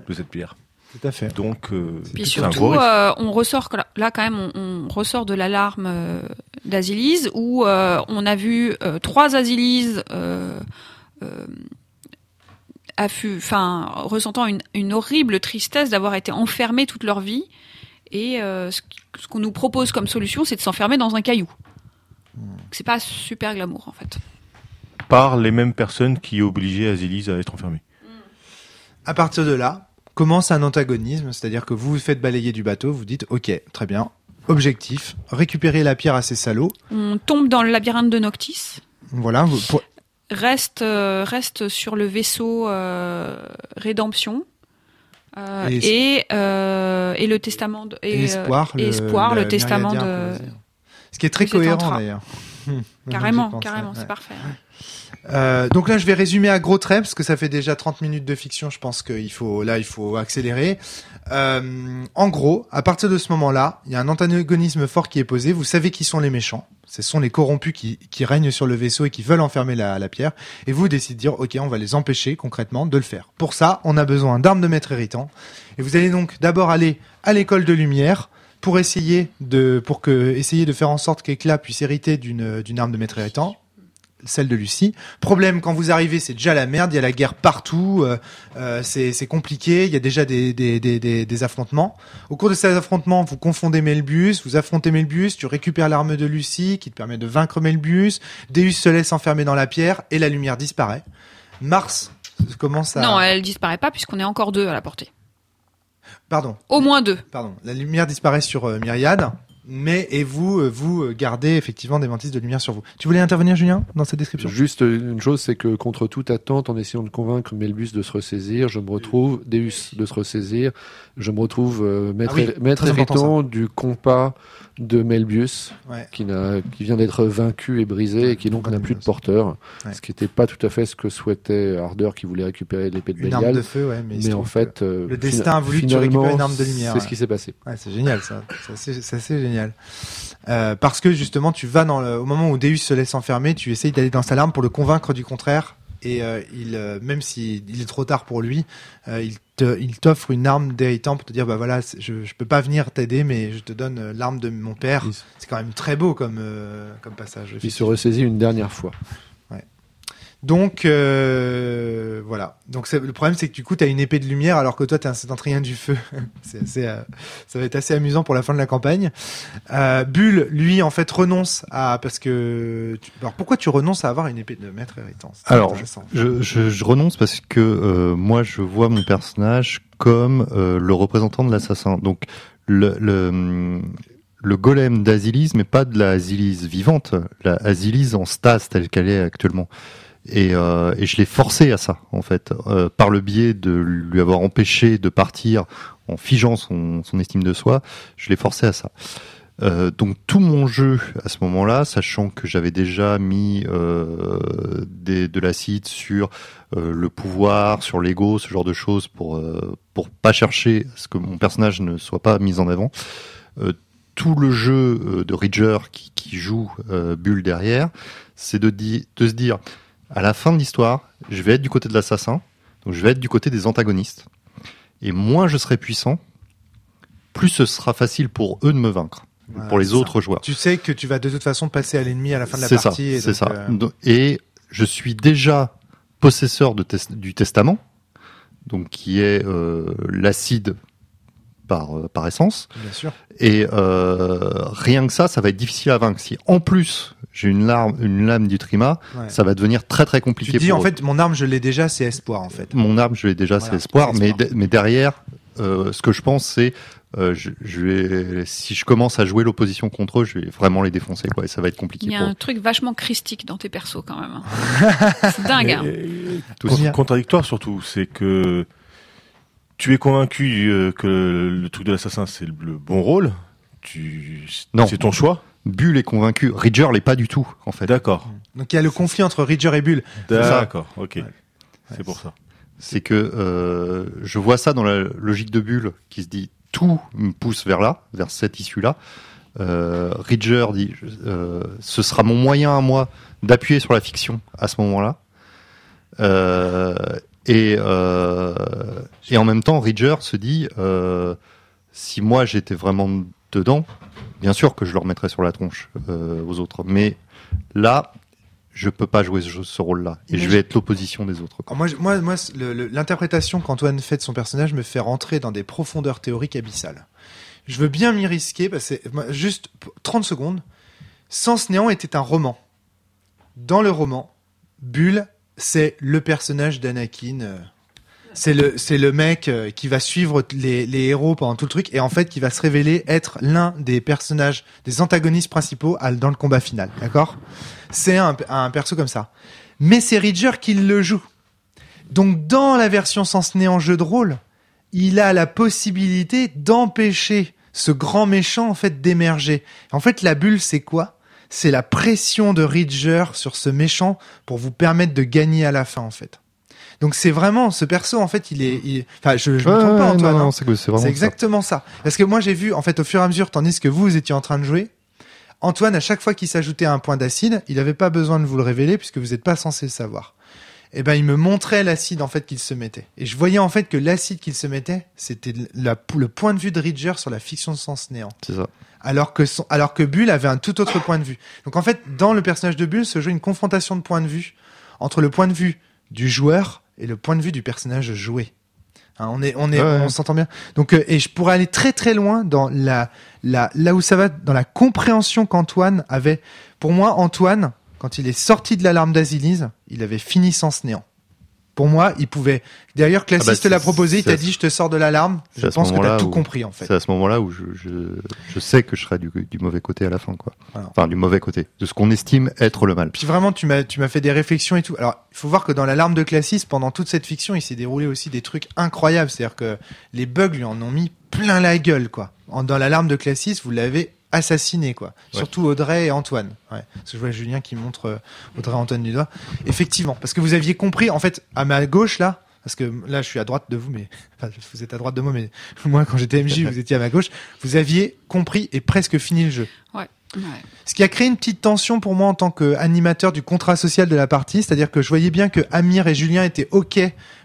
de cette pierre. Tout à fait. Donc, euh, Puis c'est un surtout, gros risque. euh, on ressort là, quand même, on, on ressort de l'alarme euh, d'Azilise où euh, on a vu euh, trois euh, euh, affu- enfin, ressentant une, une horrible tristesse d'avoir été enfermées toute leur vie. Et euh, ce qu'on nous propose comme solution, c'est de s'enfermer dans un caillou. C'est pas super glamour en fait. par les mêmes personnes qui obligeaient Azélise à être enfermée. À partir de là, commence un antagonisme, c'est-à-dire que vous vous faites balayer du bateau, vous dites ok, très bien, objectif, récupérer la pierre à ces salauds. On tombe dans le labyrinthe de Noctis. Voilà, vous- pour- reste euh, reste sur le vaisseau euh, rédemption euh, Et- et et le testament de, et espoir, et espoir le, le testament de. Ce qui est très cohérent d'ailleurs. [laughs] Carrément carrément ouais. c'est parfait Euh, donc là, je vais résumer à gros traits parce que ça fait déjà 30 minutes de fiction. Je pense qu'il faut là, il faut accélérer. Euh, en gros, à partir de ce moment-là, il y a un antagonisme fort qui est posé. Vous savez qui sont les méchants. Ce sont les corrompus qui, qui règnent sur le vaisseau et qui veulent enfermer la, la pierre. Et vous décidez de dire, ok, on va les empêcher concrètement de le faire. Pour ça, on a besoin d'armes de maître héritant. Et vous allez donc d'abord aller à l'école de lumière pour essayer de, pour que, essayer de faire en sorte qu'Éclat puisse hériter d'une, d'une arme de maître héritant celle de Lucie. Problème, quand vous arrivez, c'est déjà la merde, il y a la guerre partout, euh, euh, c'est compliqué, il y a déjà des, des, des, des, des affrontements. Au cours de ces affrontements, vous confondez Melbus, vous affrontez Melbus, tu récupères l'arme de Lucie qui te permet de vaincre Melbus, Deus se laisse enfermer dans la pierre et la lumière disparaît. Mars commence à... non elle disparaît pas puisqu'on est encore deux à la portée Pardon, au moins deux pardon. La lumière disparaît sur euh, Myriade, mais et vous, euh, vous euh, gardez effectivement des mantis de lumière sur vous. Tu voulais intervenir, Julien, dans cette description? Juste une chose, c'est que contre toute attente, en essayant de convaincre Melbus de se ressaisir, je me retrouve, Deus de se ressaisir, je me retrouve euh, maître, Ah oui, maître héritant du compas de Melbius, Ouais. qui, vient d'être vaincu et brisé, et qui donc n'a plus de porteur, Ouais. ce qui n'était pas tout à fait ce que souhaitait Ardeur, qui voulait récupérer l'épée de Une arme Bélial. de feu, ouais, mais, en fait, euh, le destin a voulu que tu récupères une arme de lumière, C'est ce qui s'est passé. C'est génial ça. C'est c'est génial. Euh, parce que justement, tu vas dans le, au moment où Deus se laisse enfermer, tu essayes d'aller dans sa larme pour le convaincre du contraire. Et euh, il, euh, même si il est trop tard pour lui, euh, il te, il t'offre une arme d'héritant pour te dire bah voilà, je, je peux pas venir t'aider, mais je te donne l'arme de mon père. Il, C'est quand même très beau comme comme passage. il se ressaisit une dernière fois. Donc euh, voilà. Donc le problème c'est que du coup tu as une épée de lumière alors que toi tu es un septentrien du feu. [laughs] c'est assez, euh, ça va être assez amusant pour la fin de la campagne. Euh, Bull lui en fait renonce à parce que tu- alors pourquoi tu renonces à avoir une épée de maître héritant Alors, je, je renonce parce que euh, moi, je vois mon personnage comme euh, le représentant de l'assassin. Donc, le, le, le golem d'Asilis, mais pas de la Asilis vivante, la Asilis en stase telle qu'elle est actuellement. Et, euh, et je l'ai forcé à ça, en fait, euh, par le biais de lui avoir empêché de partir en figeant son, son estime de soi. Je l'ai forcé à ça. Euh, donc tout mon jeu à ce moment-là, sachant que j'avais déjà mis euh, des, de l'acide sur euh, le pouvoir, sur l'ego, ce genre de choses pour euh, pour pas chercher à ce que mon personnage ne soit pas mis en avant. Tout le jeu de Ridger qui, qui joue Bulle derrière, c'est de, de se dire à la fin de l'histoire, je vais être du côté de l'assassin, donc je vais être du côté des antagonistes, et moins je serai puissant, plus ce sera facile pour eux de me vaincre Voilà, pour les ça. autres joueurs. Tu sais que tu vas de toute façon passer à l'ennemi à la fin de la C'est ça, partie. et donc, ça. euh, Et je suis déjà possesseur de tes- du testament, donc qui est euh, l'acide par, euh, par essence. bien sûr. Et euh, rien que ça, ça va être difficile à vaincre. Si en plus j'ai une lame, une lame du trima, Ouais. ça va devenir très très compliqué. Tu te dis pour en eux. fait mon arme je l'ai déjà c'est espoir en fait. mon arme, je l'ai déjà, Voilà, c'est espoir, mais, mais derrière, euh, ce que je pense, c'est euh, je, je vais, si je commence à jouer l'opposition contre eux, je vais vraiment les défoncer, quoi, et ça va être compliqué Il y a pour un eux. truc vachement christique dans tes persos quand même. hein. [laughs] C'est dingue. hein. Tout contradictoire surtout, c'est que tu es convaincu euh, que le truc de l'assassin c'est le, bon rôle? Tu, Non. c'est ton choix? Bull est convaincu, Ridger l'est pas du tout, en fait. D'accord. Donc il y a le conflit entre Ridger et Bull. ça. D'accord. Ok. Ouais. C'est pour ça. C'est que euh, je vois ça dans la logique de Bull, qui se dit tout me pousse vers là, vers cette issue-là. Euh, Ridger dit euh, ce sera mon moyen à moi d'appuyer sur la fiction à ce moment-là. Et, euh, et en même temps, Ridger se dit euh, si moi j'étais vraiment dedans, bien sûr que je le remettrais sur la tronche euh, aux autres. Mais là, je peux pas jouer ce, ce rôle-là. Et je je- vais être l'opposition des autres. quoi. Alors moi, moi, moi, l'interprétation qu'Antoine fait de son personnage me fait rentrer dans des profondeurs théoriques abyssales. Je veux bien m'y risquer, parce que moi, juste p- 30 secondes. Sens Néant était un roman. Dans le roman, Bull, c'est le personnage d'Anakin. euh, C'est le, c'est le mec euh, qui va suivre les, les héros pendant tout le truc et en fait qui va se révéler être l'un des personnages, des antagonistes principaux dans le combat final. D'accord? C'est un, un perso comme ça. Mais c'est Ridger qui le joue. Donc dans la version Sens Néant jeu de rôle, il a la possibilité d'empêcher ce grand méchant en fait d'émerger. En fait, la bulle, c'est quoi? C'est la pression de Ridger sur ce méchant pour vous permettre de gagner à la fin, en fait. Donc c'est vraiment ce perso, en fait, il est. il- Enfin, je, je me trompe pas, Antoine. non, hein. non, c'est c'est ça. exactement ça. Parce que moi, j'ai vu, en fait, au fur et à mesure, tandis que vous, vous étiez en train de jouer, Antoine, à chaque fois qu'il s'ajoutait un point d'acide, il n'avait pas besoin de vous le révéler puisque vous n'êtes pas censé le savoir. Eh ben, il me montrait l'acide en fait qu'il se mettait. Et je voyais en fait que l'acide qu'il se mettait, c'était la- le point de vue de Ridger sur la fiction de sens néant. C'est ça. Alors que son, alors que Bull avait un tout autre point de vue. Donc en fait, dans le personnage de Bull se joue une confrontation de points de vue entre le point de vue du joueur et le point de vue du personnage joué. Hein, on est, on est, Ouais, on s'entend bien. Donc, euh, et je pourrais aller très très loin dans la, la, là où ça va, dans la compréhension qu'Antoine avait. Pour moi, Antoine, quand il est sorti de l'alarme d'Asilise, il avait fini sans néant. Pour moi, il pouvait. D'ailleurs, Classis Ah bah, te l'a proposé, il t'a dit, je te sors de l'alarme. Je pense que tu as moment-là tout où- compris, en fait. C'est à ce moment-là où je, je, je sais que je serai du, du mauvais côté à la fin, quoi. Voilà. Enfin, du mauvais côté, de ce qu'on estime être le mal. Puis vraiment, tu m'as, tu m'as fait des réflexions et tout. Alors, il faut voir que dans l'alarme de Classis, pendant toute cette fiction, il s'est déroulé aussi des trucs incroyables. C'est-à-dire que les bugs lui en ont mis plein la gueule, quoi. En- dans l'alarme de Classis, vous l'avez assassiné, quoi. Surtout Audrey et Antoine. Ouais. Parce que je vois Julien qui montre euh, Audrey et Antoine du doigt. Effectivement. Parce que vous aviez compris, en fait, à ma gauche, là, parce que là, je suis à droite de vous, mais, [laughs] enfin, vous êtes à droite de moi, mais [laughs] moi, quand j'étais MJ, vous étiez à ma gauche. Vous aviez compris et presque fini le jeu. Ouais. Ce qui a créé une petite tension pour moi en tant qu'animateur du contrat social de la partie, c'est-à-dire que je voyais bien que Amir et Julien étaient OK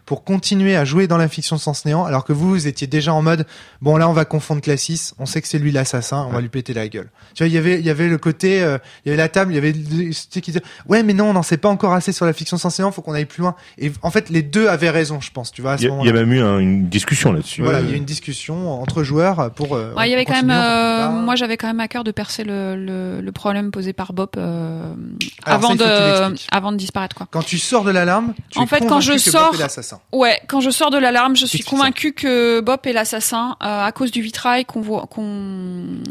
pour continuer à jouer dans la fiction sans néant, alors que vous, vous étiez déjà en mode, bon là on va confondre Classis, on sait que c'est lui l'assassin, on va lui péter la gueule. Tu vois, il y avait, il y avait le côté, euh, il y avait la table, il y avait ceux qui disaient, ouais mais non, on n'en sait pas encore assez sur la fiction sans néant, faut qu'on aille plus loin. Et en fait, les deux avaient raison, je pense, tu vois. À ce Il y, y a même eu un- une discussion là-dessus. Voilà, Euh, il y a eu une discussion entre joueurs pour. euh, Ouais, il y avait quand même, euh, moi j'avais quand même à cœur de percer le, le, le problème posé par Bob euh, avant ça, de avant de disparaître quoi. Quand tu sors de l'alarme, tu En es fait, quand je sors- l'assassin. Ouais, quand je sors de l'alarme, je suis convaincue que Bob est l'assassin euh, à cause du vitrail qu'on voit qu'on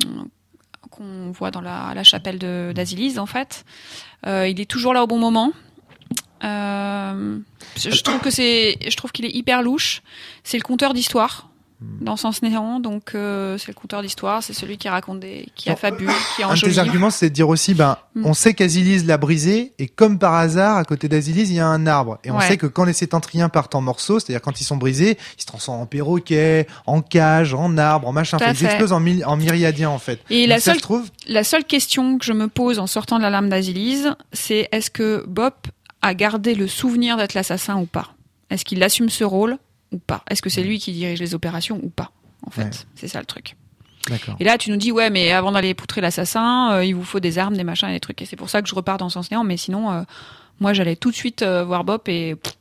qu'on voit dans la, la chapelle de d'Asilis en fait. Euh, il est toujours là au bon moment. Euh, je trouve que c'est, je trouve qu'il est hyper louche. C'est le conteur d'histoire. Dans Sens Néant, donc euh, c'est le conteur d'histoire, c'est celui qui raconte des, qui affabule, qui Un de enjolive. tes arguments, c'est de dire aussi, ben, Mm. on sait qu'Asilis l'a brisé, et comme par hasard, à côté d'Asilis, il y a un arbre. Et on Ouais. sait que quand les sétentriens partent en morceaux, c'est-à-dire quand ils sont brisés, ils se transforment en perroquets, en cage, en arbre, en machin. Ils explosent en, mi- en myriadiens, en fait. Et Donc la ça seule se trouve, La seule question que je me pose en sortant de la lame d'Asilis, c'est est-ce que Bob a gardé le souvenir d'être l'assassin ou pas? Est-ce qu'il assume ce rôle? Ou pas Est-ce que c'est lui qui dirige les opérations ou pas En fait, Ouais. c'est ça le truc. Et là, tu nous dis ouais, mais avant d'aller poutrer l'assassin, euh, il vous faut des armes, des machins et des trucs. Et c'est pour ça que je repars dans Sens Néant. Mais sinon, euh, moi, j'allais tout de suite euh, voir Bob et pff,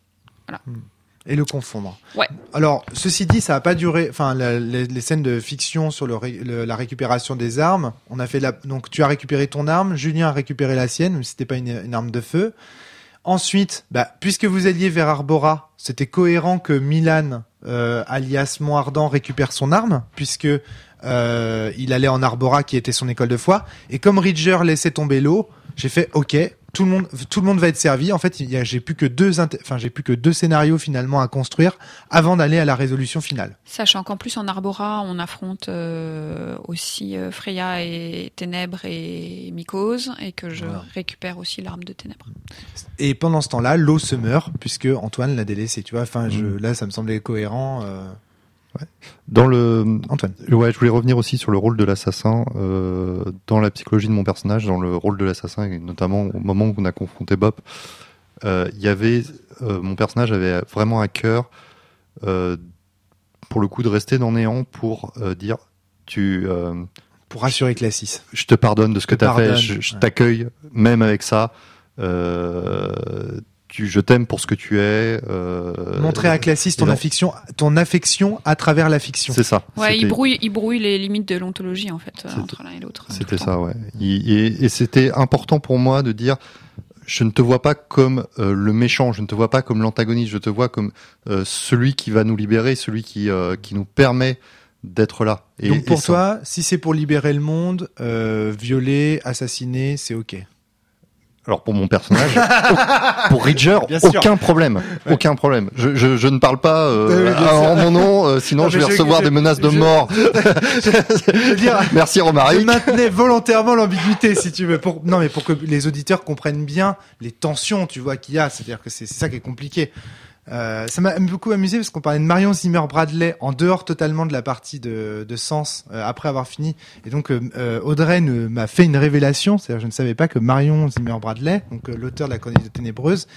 Et le confondre. Ouais. Alors, ceci dit, ça a pas duré. Enfin, la- les, les scènes de fiction sur le, ré- le- la récupération des armes, on a fait la. Donc, tu as récupéré ton arme, Julien a récupéré la sienne, si c'était pas une, une arme de feu. Ensuite, bah, puisque vous alliez vers Arbora, c'était cohérent que Milan, euh, alias Mont Ardent, récupère son arme, puisque euh, il allait en Arbora, qui était son école de foi. Et comme Ridger laissait tomber l'eau, j'ai fait OK. Tout le monde, tout le monde va être servi. En fait, j'ai plus que deux, enfin, j'ai plus que deux scénarios finalement à construire avant d'aller à la résolution finale. sachant qu'en plus en Arbora, on affronte euh, aussi euh, Freya et Ténèbres et Mycose, et que je Voilà. récupère aussi l'arme de Ténèbres. Et pendant ce temps-là, l'eau se meurt puisque Antoine l'a délaissé. Tu vois, enfin, je, Mm. là, ça me semblait cohérent. euh, Dans le, Antoine. ouais, je voulais revenir aussi sur le rôle de l'assassin euh, dans la psychologie de mon personnage, dans le rôle de l'assassin, et notamment au moment où on a confronté Bob. euh, Il y avait, euh, mon personnage avait vraiment à cœur, euh, pour le coup, de rester dans néant pour euh, dire, tu, euh, Pour rassurer Classis. je te pardonne de ce que tu as fait, je, je ouais. t'accueille même avec ça. Euh, tu, je t'aime pour ce que tu es. Euh, Montrer à Classis ton affection, ton affection à travers la fiction. C'est ça. Ouais, il brouille, il brouille les limites de l'ontologie en fait entre l'un et l'autre. C'était ça, ouais. Et, et c'était important pour moi de dire, je ne te vois pas comme euh, le méchant, je ne te vois pas comme l'antagoniste, je te vois comme euh, celui qui va nous libérer, celui qui, euh, qui nous permet d'être là. Et, Donc pour ça- toi, si c'est pour libérer le monde, euh, violer, assassiner, c'est ok. Alors pour mon personnage, [laughs] pour Ridger, aucun problème, aucun problème. Je, je, je ne parle pas euh, Oui, en mon nom, euh, sinon Non, je vais je- recevoir je- des menaces de je- mort. [laughs] Je dire, [laughs] Merci je Romaric. maintenais volontairement l'ambiguïté, si tu veux. Pour, non, mais pour que les auditeurs comprennent bien les tensions, tu vois, qu'il y a. C'est-à-dire que c'est c'est ça qui est compliqué. Euh, ça m'a beaucoup amusé parce qu'on parlait de Marion Zimmer Bradley en dehors totalement de la partie de, de Sens euh, après avoir fini. Et donc euh, euh, Audrey m'a fait une révélation, c'est-à-dire je ne savais pas que Marion Zimmer Bradley, donc euh, l'auteur de la chronique de Ténébreuse,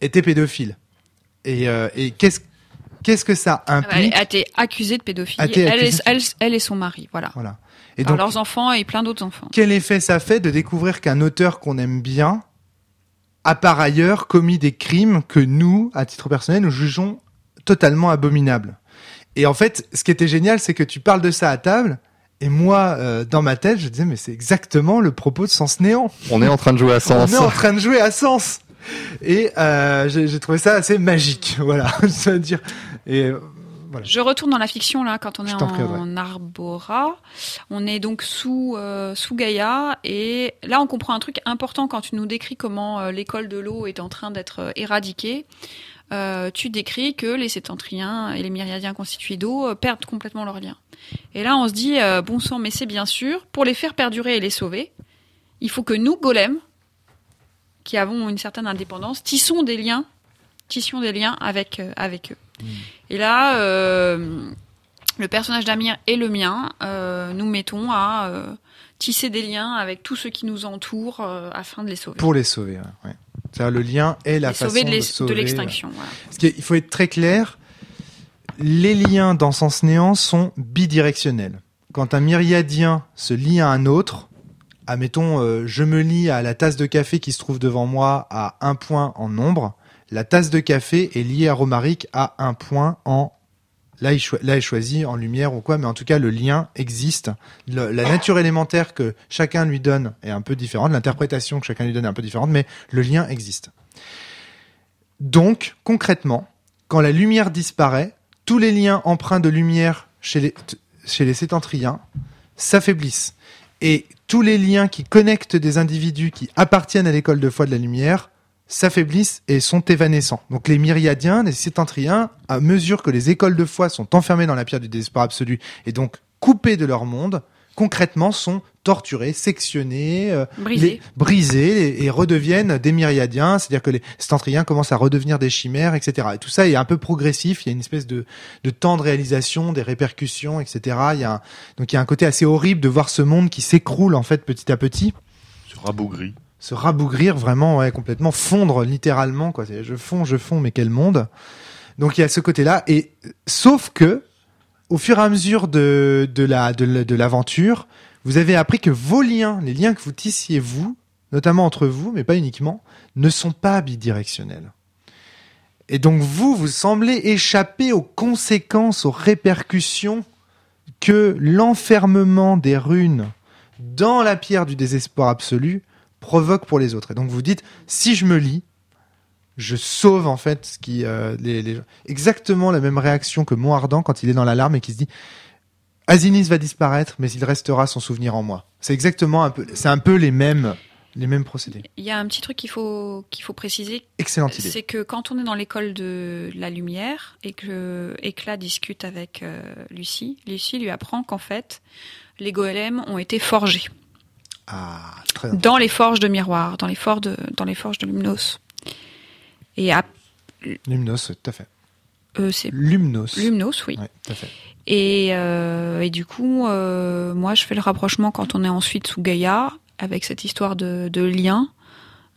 était pédophile. Et, euh, et qu'est-ce qu'est-ce que ça Ah bah, Elle implique a été accusée de pédophilie. Elle, elle, elle et son mari, voilà. Voilà. Et donc leurs enfants et plein d'autres enfants. quel effet ça fait de découvrir qu'un auteur qu'on aime bien a par ailleurs commis des crimes que nous, à titre personnel, nous jugeons totalement abominables. Et en fait, ce qui était génial, c'est que tu parles de ça à table, et moi, euh, dans ma tête, je disais, mais c'est exactement le propos de Sens Néant. On est en train de jouer à Sens. On est en train de jouer à Sens. Et euh, j'ai trouvé ça assez magique, [laughs] voilà, [laughs] ça veut dire. Et voilà. Je retourne dans la fiction là quand on est en Arbora. On est donc sous euh, sous Gaïa et là on comprend un truc important quand tu nous décris comment euh, l'école de l'eau est en train d'être euh, éradiquée. Euh, tu décris que les sétentriens et les myriadiens constitués d'eau perdent complètement leur lien. Et là on se dit bon sang mais c'est bien sûr pour les faire perdurer et les sauver, il faut que nous golems qui avons une certaine indépendance tissons des liens tissions des liens avec avec eux. Et là, euh, le personnage d'Amir et le mien, euh, nous mettons à euh, tisser des liens avec tous ceux qui nous entourent afin de les sauver. Pour les sauver, ouais, ouais. C'est-à-dire le lien est la façon de de l'es- sauver. de l'extinction. voilà. Parce qu'il faut être très clair, les liens dans Sens Néant sont bidirectionnels. Quand un myriadien se lie à un autre, admettons, euh, je me lie à la tasse de café qui se trouve devant moi à un point en nombre, la tasse de café est liée à Romaric à un point en là il, choisit en lumière ou quoi, mais en tout cas le lien existe. La nature élémentaire que chacun lui donne est un peu différente, l'interprétation que chacun lui donne est un peu différente, mais le lien existe. Donc, concrètement, quand la lumière disparaît, tous les liens empreints de lumière chez les, chez les sétentriens s'affaiblissent. Et tous les liens qui connectent des individus qui appartiennent à l'école de foi de la lumière s'affaiblissent et sont évanescents. Donc les myriadiens, les sétentriens, à mesure que les écoles de foi sont enfermées dans la pierre du désespoir absolu et donc coupées de leur monde, concrètement sont torturés, sectionnés, euh, les- brisés et, et redeviennent des myriadiens, c'est-à-dire que les stentriens commencent à redevenir des chimères, etc. Et tout ça est un peu progressif, il y a une espèce de, de temps de réalisation, des répercussions, etc. Il y a un- donc il y a un côté assez horrible de voir ce monde qui s'écroule en fait petit à petit, Ce rabougri. Se rabougrir vraiment, complètement fondre littéralement, quoi. Je fonds, je fonds, mais quel monde Donc il y a ce côté-là, et sauf que au fur et à mesure de, de l'aventure, vous avez appris que vos liens, les liens que vous tissiez vous, notamment entre vous, mais pas uniquement, ne sont pas bidirectionnels. Et donc vous, vous semblez échapper aux conséquences, aux répercussions que l'enfermement des runes dans la pierre du désespoir absolu provoque pour les autres. Et donc vous dites, si je me lis, je sauve en fait ce qui euh, les, les- exactement la même réaction que Ardent quand il est dans l'alarme et qui se dit Asinis va disparaître, mais il restera son souvenir en moi. C'est exactement un peu, c'est un peu les mêmes, les mêmes procédés. Il y a un petit truc qu'il faut, qu'il faut préciser, Excellente idée. c'est que quand on est dans l'école de la lumière et que Éclat discute avec euh, Lucie, Lucie lui apprend qu'en fait, les golems ont été forgés Très dans les forges de miroir, dans les forges de, dans les forges de Lumnos. Et à, Lumnos, tout à fait. euh, c'est Lumnos. Lumnos, oui. Ouais, tout à fait. Et, euh, et du coup, euh, moi, je fais le rapprochement quand on est ensuite sous Gaïa, avec cette histoire de, de lien,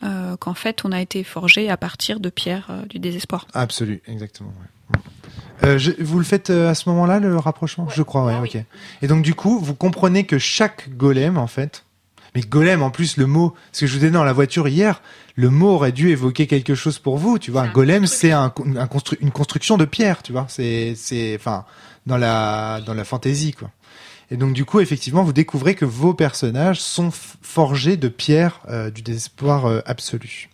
euh, qu'en fait, on a été forgé à partir de pierres du désespoir. Absolu, exactement. ouais. Je- vous le faites à ce moment-là, le rapprochement? Je crois, ouais, Ah ok. Et donc, du coup, vous comprenez que chaque golem, en fait, mais golem, en plus, le mot, ce que je vous disais dans la voiture hier, le mot aurait dû évoquer quelque chose pour vous, tu vois. Un golem, c'est un, un constru- une construction de pierre, tu vois. C'est, c'est, enfin, dans la, dans la fantaisie, quoi. Et donc, du coup, effectivement, vous découvrez que vos personnages sont forgés de pierres euh, du désespoir euh, absolu.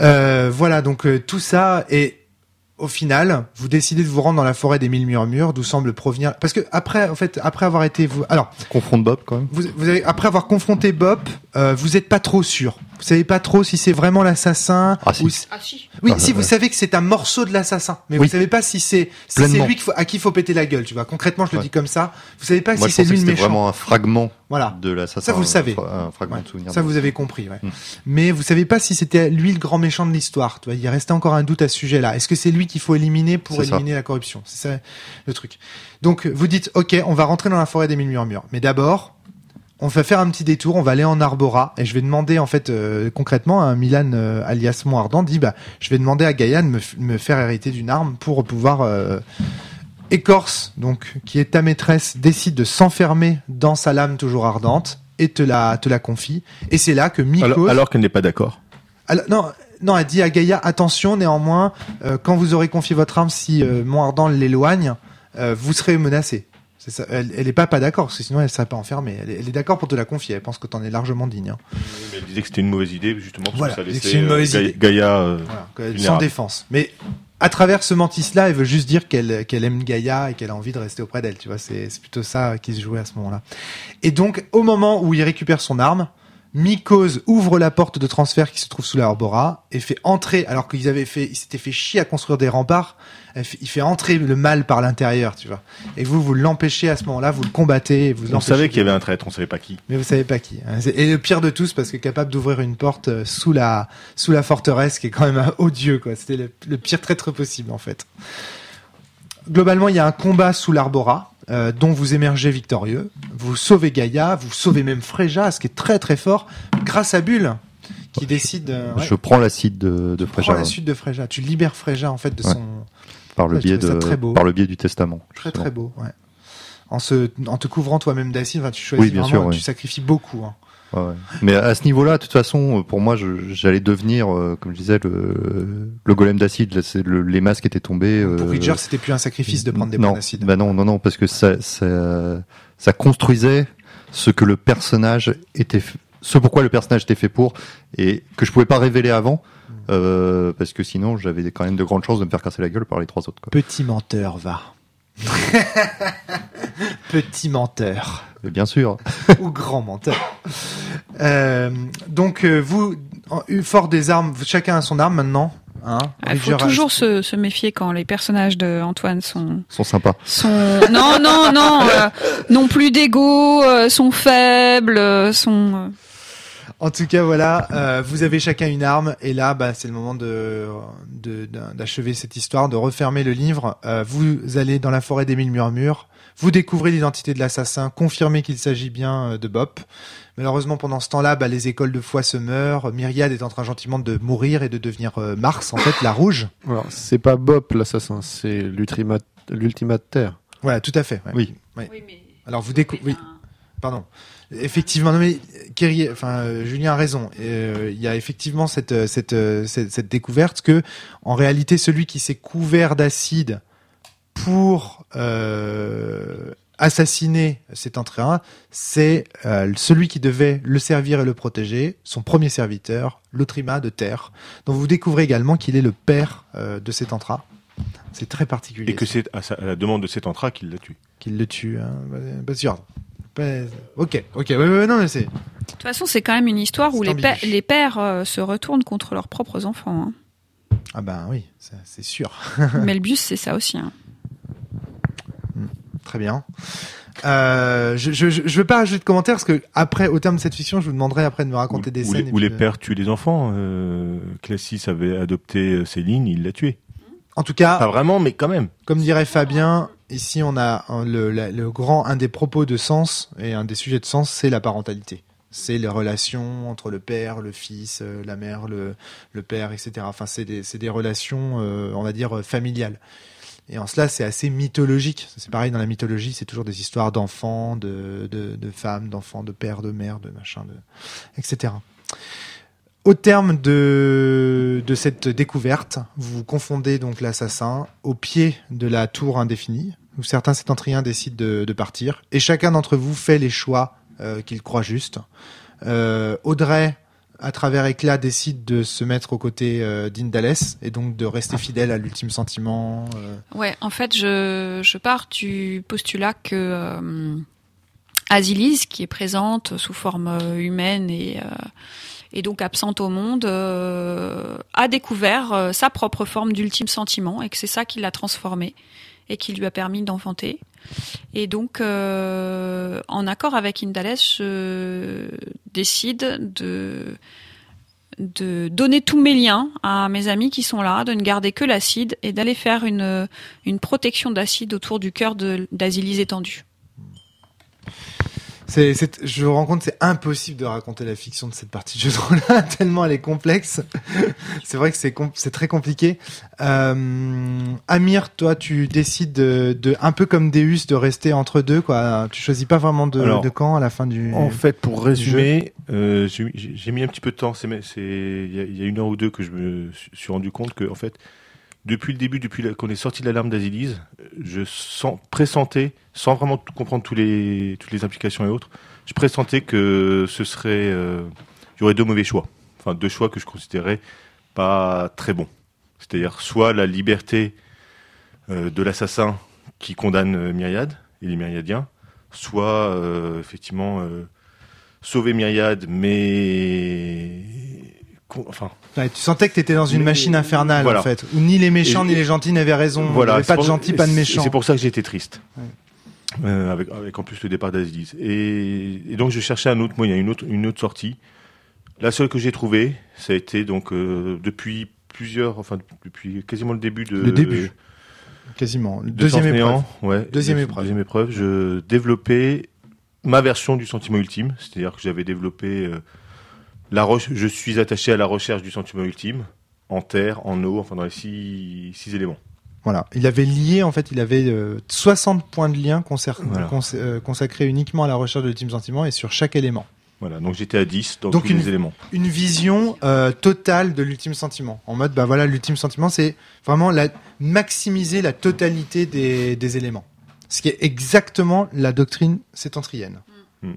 Euh, voilà, donc tout ça et au final, vous décidez de vous rendre dans la forêt des mille murmures, d'où semble provenir. Parce que après, en fait, après avoir été vous, alors, Confronte Bob quand même. vous, vous avez après avoir confronté Bob, euh, vous êtes pas trop sûr. Vous savez pas trop si c'est vraiment l'assassin. Ah, si. ou Ah si Oui, Ah, si vous savez que c'est un morceau de l'assassin, mais Oui. vous savez pas si c'est si lui qu'il faut- à qui il faut péter la gueule. Tu vois, concrètement, je le Ouais. dis comme ça. Vous savez pas Moi, si c'est lui que le c'était méchant. vraiment un fragment Voilà. de l'assassin. Ça, vous le savez. Un, fra- un fragment Ouais. de souvenir. Ça, de- vous avez compris, ouais. Mm. Mais vous savez pas si c'était lui le grand méchant de l'histoire. Tu vois, il restait encore un doute à ce sujet-là. Est-ce que c'est lui qu'il faut éliminer pour ça. éliminer la corruption? C'est ça le truc. Donc, vous dites, ok, on va rentrer dans la forêt des mille murmures. Mais d'abord, on va faire un petit détour. On va aller en Arbora et je vais demander, en fait, euh, concrètement, à Milan euh, alias Montardant dit, bah, je vais demander à Gaïa de me, faire hériter d'une arme pour pouvoir euh, Écorce, donc, qui est ta maîtresse, décide de s'enfermer dans sa lame toujours ardente et te la, te la confie. Et c'est là que Mikos... Alors, alors qu'elle n'est pas d'accord. Non, non, elle dit à Gaïa, attention, néanmoins, quand vous aurez confié votre arme, si Montardant l'éloigne, vous serez menacé. C'est ça. Elle, elle est pas pas d'accord, parce que sinon elle serait pas enfermée. Elle est, elle est d'accord pour te la confier. Elle pense que t'en es largement digne. hein. Mais elle disait que c'était une mauvaise idée, justement, parce Voilà, que ça laissait c'est une mauvaise euh, Ga- idée. Gaïa. euh, Voilà, sans défense. Mais à travers ce mentis-là, elle veut juste dire qu'elle qu'elle aime Gaïa et qu'elle a envie de rester auprès d'elle. Tu vois, c'est plutôt ça qui se jouait à ce moment-là. Et donc, au moment où il récupère son arme, Mikos ouvre la porte de transfert qui se trouve sous la Arbora et fait entrer, alors qu'ils avaient fait, ils s'étaient fait chier à construire des remparts, il fait entrer le mal par l'intérieur, tu vois. Et vous, vous l'empêchez à ce moment-là, vous le combattez, et vous On savait qu'il y avait un traître, on savait pas qui. mais vous savez pas qui. hein. Et le pire de tous, parce que capable d'ouvrir une porte euh, sous la sous la forteresse, qui est quand même un odieux, quoi. C'était le, le pire traître possible, en fait. Globalement, il y a un combat sous l'Arbora, euh, dont vous émergez victorieux. Vous sauvez Gaïa, vous sauvez même Fréja, ce qui est très très fort, grâce à Bulle, qui décide. euh, ouais, Je prends l'acide de, de tu prends Fréja la suite de Fréja. Tu libères Fréja en fait de Ouais. son par le biais de très beau. par le biais du testament. très justement. très beau. Ouais. En se, en te couvrant toi-même d'acide, enfin, tu choisis Oui, bien vraiment, sûr, tu sacrifies beaucoup. hein. Ouais. Mais à ce niveau-là, de toute façon, pour moi, j'allais devenir, euh, comme je disais, le, le golem d'acide. Le- les masques étaient tombés. euh, Pour Ridger, c'était plus un sacrifice de prendre des non, points d'acide. Bah non, non, non, parce que ça, ça, ça construisait ce que le personnage était, ce pourquoi le personnage était fait pour, et que je pouvais pas révéler avant, Hmm. euh, parce que sinon j'avais quand même de grandes chances de me faire casser la gueule par les trois autres. Quoi. Petit menteur, va. [laughs] Petit menteur. Bien sûr. [laughs] ou grand menteur. Euh, donc euh, vous, fort des armes, chacun a son arme maintenant. Hein Il faut Ridger a- toujours se, se méfier quand les personnages de Antoine sont sont sympas. sont non non non euh, [laughs] non plus d'ego, euh, sont faibles, euh, sont euh, En tout cas, voilà, euh, vous avez chacun une arme, et là, bah, c'est le moment de de- d'un- d'achever cette histoire, de refermer le livre. Euh, vous allez dans la forêt des mille murmures, vous découvrez l'identité de l'assassin, confirmez qu'il s'agit bien euh, de Bop. Malheureusement, pendant ce temps-là, bah, les écoles de foi se meurent. Myriade est en train gentiment de mourir et de devenir euh, Mars, en fait, la rouge. Alors, c'est pas Bop l'assassin, c'est l'ultimate, l'ultimate terre. Voilà, tout à fait. ouais. Oui. Alors vous découvrez. Oui. Pardon. Effectivement, non mais Kerry, enfin euh, Julien a raison. Euh, Il y a effectivement cette, euh, cette cette cette découverte que en réalité celui qui s'est couvert d'acide pour euh, assassiner cet entrain, c'est euh, celui qui devait le servir et le protéger, son premier serviteur, l'Otrima de Terre. Donc vous découvrez également qu'il est le père euh, de cet entra. C'est très particulier. Et que c'est à, la demande de cet entra qu'il l'a tué. qu'il le tue. Hein. Pas sûr. Pas- Ok, ok, ouais, ouais, non mais c'est. De toute façon, c'est quand même une histoire où les, pères- les pères euh, se retournent contre leurs propres enfants. hein. Ah ben oui, c'est sûr. [laughs] [laughs] Melbius, c'est ça aussi. hein. Très bien. Euh, je, je, je je veux pas rajouter de commentaires parce que après, au terme de cette fiction, je vous demanderai après de me raconter Où, des où scènes. les, où les pères tuent les enfants. Euh, Classis avait adopté Céline, il l'a tué. En tout cas, Pas vraiment, mais quand même. comme dirait Fabien, ici on a un- le, le grand, un des propos de sens et un des sujets de sens, c'est la parentalité. C'est les relations entre le père, le fils, euh, la mère, le, le père, etc. Enfin, c'est des, des relations, euh, on va dire, euh, familiales. Et en cela, c'est assez mythologique. C'est pareil dans la mythologie, c'est toujours des histoires d'enfants, de, de, de femmes, d'enfants, de pères, de mères, de machin, de, etc. Au terme de, cette découverte, vous confondez donc l'assassin au pied de la tour indéfinie, où certains septentriens décident de, partir, et chacun d'entre vous fait les choix euh, qu'il croit justes. Euh, Audrey, à travers Éclat, décide de se mettre aux côtés euh, d'Indales, et donc de rester fidèle à l'ultime sentiment. Ouais, en fait, je, je pars du postulat que Asilis, qui est présente sous forme humaine et, et donc absente au monde, euh, a découvert euh, sa propre forme d'ultime sentiment et que c'est ça qui l'a transformé et qui lui a permis d'enfanter. Et donc, euh, en accord avec Indales, je décide de de donner tous mes liens à mes amis qui sont là, de ne garder que l'acide et d'aller faire une, une protection d'acide autour du cœur d'Asilis étendu. C'est, c'est, je me rends compte, c'est impossible de raconter la fiction de cette partie de jeu de rôle [laughs] tellement elle est complexe. [laughs] c'est vrai que c'est, com- c'est très compliqué. Euh, Amir, toi, tu décides de, de, un peu comme Deus, de rester entre deux, quoi. Tu choisis pas vraiment de, Alors, de camp à la fin du. En fait, pour résumer, euh, j'ai j'ai- mis un petit peu de temps. C'est c'est- il y, y a une heure ou deux que je me suis- suis rendu compte que, en fait, depuis le début, depuis qu'on est sorti de l'alarme d'Azilise, je pressentais, sans vraiment comprendre toutes les implications et autres, je pressentais que ce serait, euh, il y aurait deux mauvais choix. Enfin, deux choix que je considérais pas très bons. C'est-à-dire soit la liberté euh, de l'assassin qui condamne euh, Myriade et les Myriadiens, soit euh, effectivement euh, sauver Myriade, mais enfin Ouais, tu sentais que t'étais dans une Mais- machine infernale, voilà. en fait. Où ni les méchants Et- ni les gentils n'avaient raison. Il voilà, avait pas de gentils, pas de méchants. C'est pour ça que été triste. Ouais. Euh, avec, avec en plus le départ d'Aziz. Et, et donc je cherchais un autre moyen, une autre, une autre sortie. La seule que j'ai trouvée, ça a été donc euh, depuis plusieurs, enfin depuis quasiment le début de Le début. Quasiment. de Deuxième épreuve. Ouais, Deuxième de- épreuve. Deuxième épreuve. Je développais ma version du sentiment ultime, c'est-à-dire que j'avais développé euh, La je suis attaché à la recherche du sentiment ultime, en terre, en eau, enfin dans les six, six éléments. Voilà. Il avait lié, en fait, il avait euh, 60 points de lien concer- Voilà. cons- euh, consacrés uniquement à la recherche de l'ultime sentiment et sur chaque élément. Voilà, donc j'étais à 10 dans Donc tous une- les éléments. Une vision euh, totale de l'ultime sentiment. En mode, bah voilà, l'ultime sentiment, c'est vraiment la, maximiser la totalité des, des éléments. Ce qui est exactement la doctrine sétentrienne. Mm.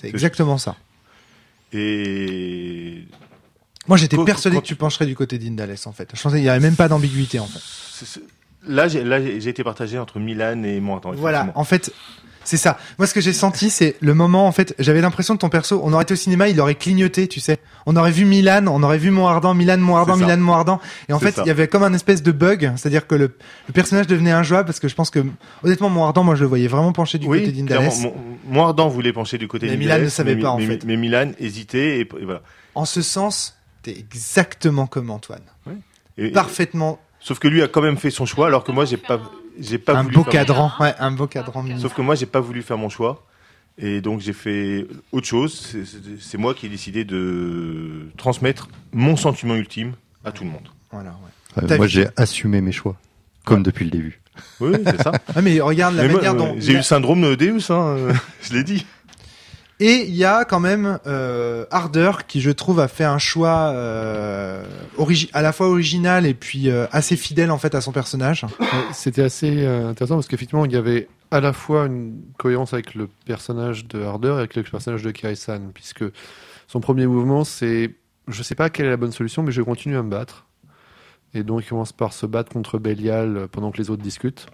C'est exactement ça. Et Moi, j'étais Quand- persuadé quand que tu pencherais du côté d'Indales, en fait. Je pensais qu'il n'y avait même pas d'ambiguïté, en fait. c'est- c'est- là, j'ai là, j'ai j'ai été partagé entre Milan et Mordan. Voilà, en fait, c'est ça. Moi, ce que j'ai senti, c'est le moment, en fait, j'avais l'impression que ton perso, on aurait été au cinéma, il aurait clignoté, tu sais. On aurait vu Milan, on aurait vu Montardin, Milan, ça. Milan, Montardin. Et en fait, ça. il y avait comme un espèce de bug, c'est-à-dire que le, le personnage devenait injouable parce que je pense que, honnêtement, Montardin, moi, je le voyais vraiment penché du côté Oui, d'Indales. clairement. Mon- Moirdan voulait pencher du côté Mais d'Indales, Milan ne savait mais- pas, en mais- fait. Mais Milan hésitait et, et voilà. En ce sens, t'es exactement comme Antoine. Et- Parfaitement. Sauf que lui a quand même fait son choix, alors que moi j'ai pas, j'ai pas Un voulu beau faire- cadran. Ouais, un beau cadran. Sauf que moi j'ai pas voulu faire mon choix, et donc j'ai fait autre chose. C'est- moi qui ai décidé de transmettre mon sentiment ultime à tout le monde. Voilà, ouais. Euh, moi, j'ai assumé mes choix, comme depuis le début. Oui, c'est ça. [laughs] Ah, mais regarde la Mais manière euh, dont. j'ai eu le syndrome de Deus, hein, euh, [laughs] je l'ai dit. Et il y a quand même euh, Harder qui, je trouve, a fait un choix euh, à la fois original et puis euh, assez fidèle en fait à son personnage. C'était assez euh, intéressant parce qu'effectivement, il y avait à la fois une cohérence avec le personnage de Harder et avec le personnage de Kaisan, puisque son premier mouvement, c'est je sais pas quelle est la bonne solution, mais je continue à me battre. Et donc, il commence par se battre contre Belial pendant que les autres discutent.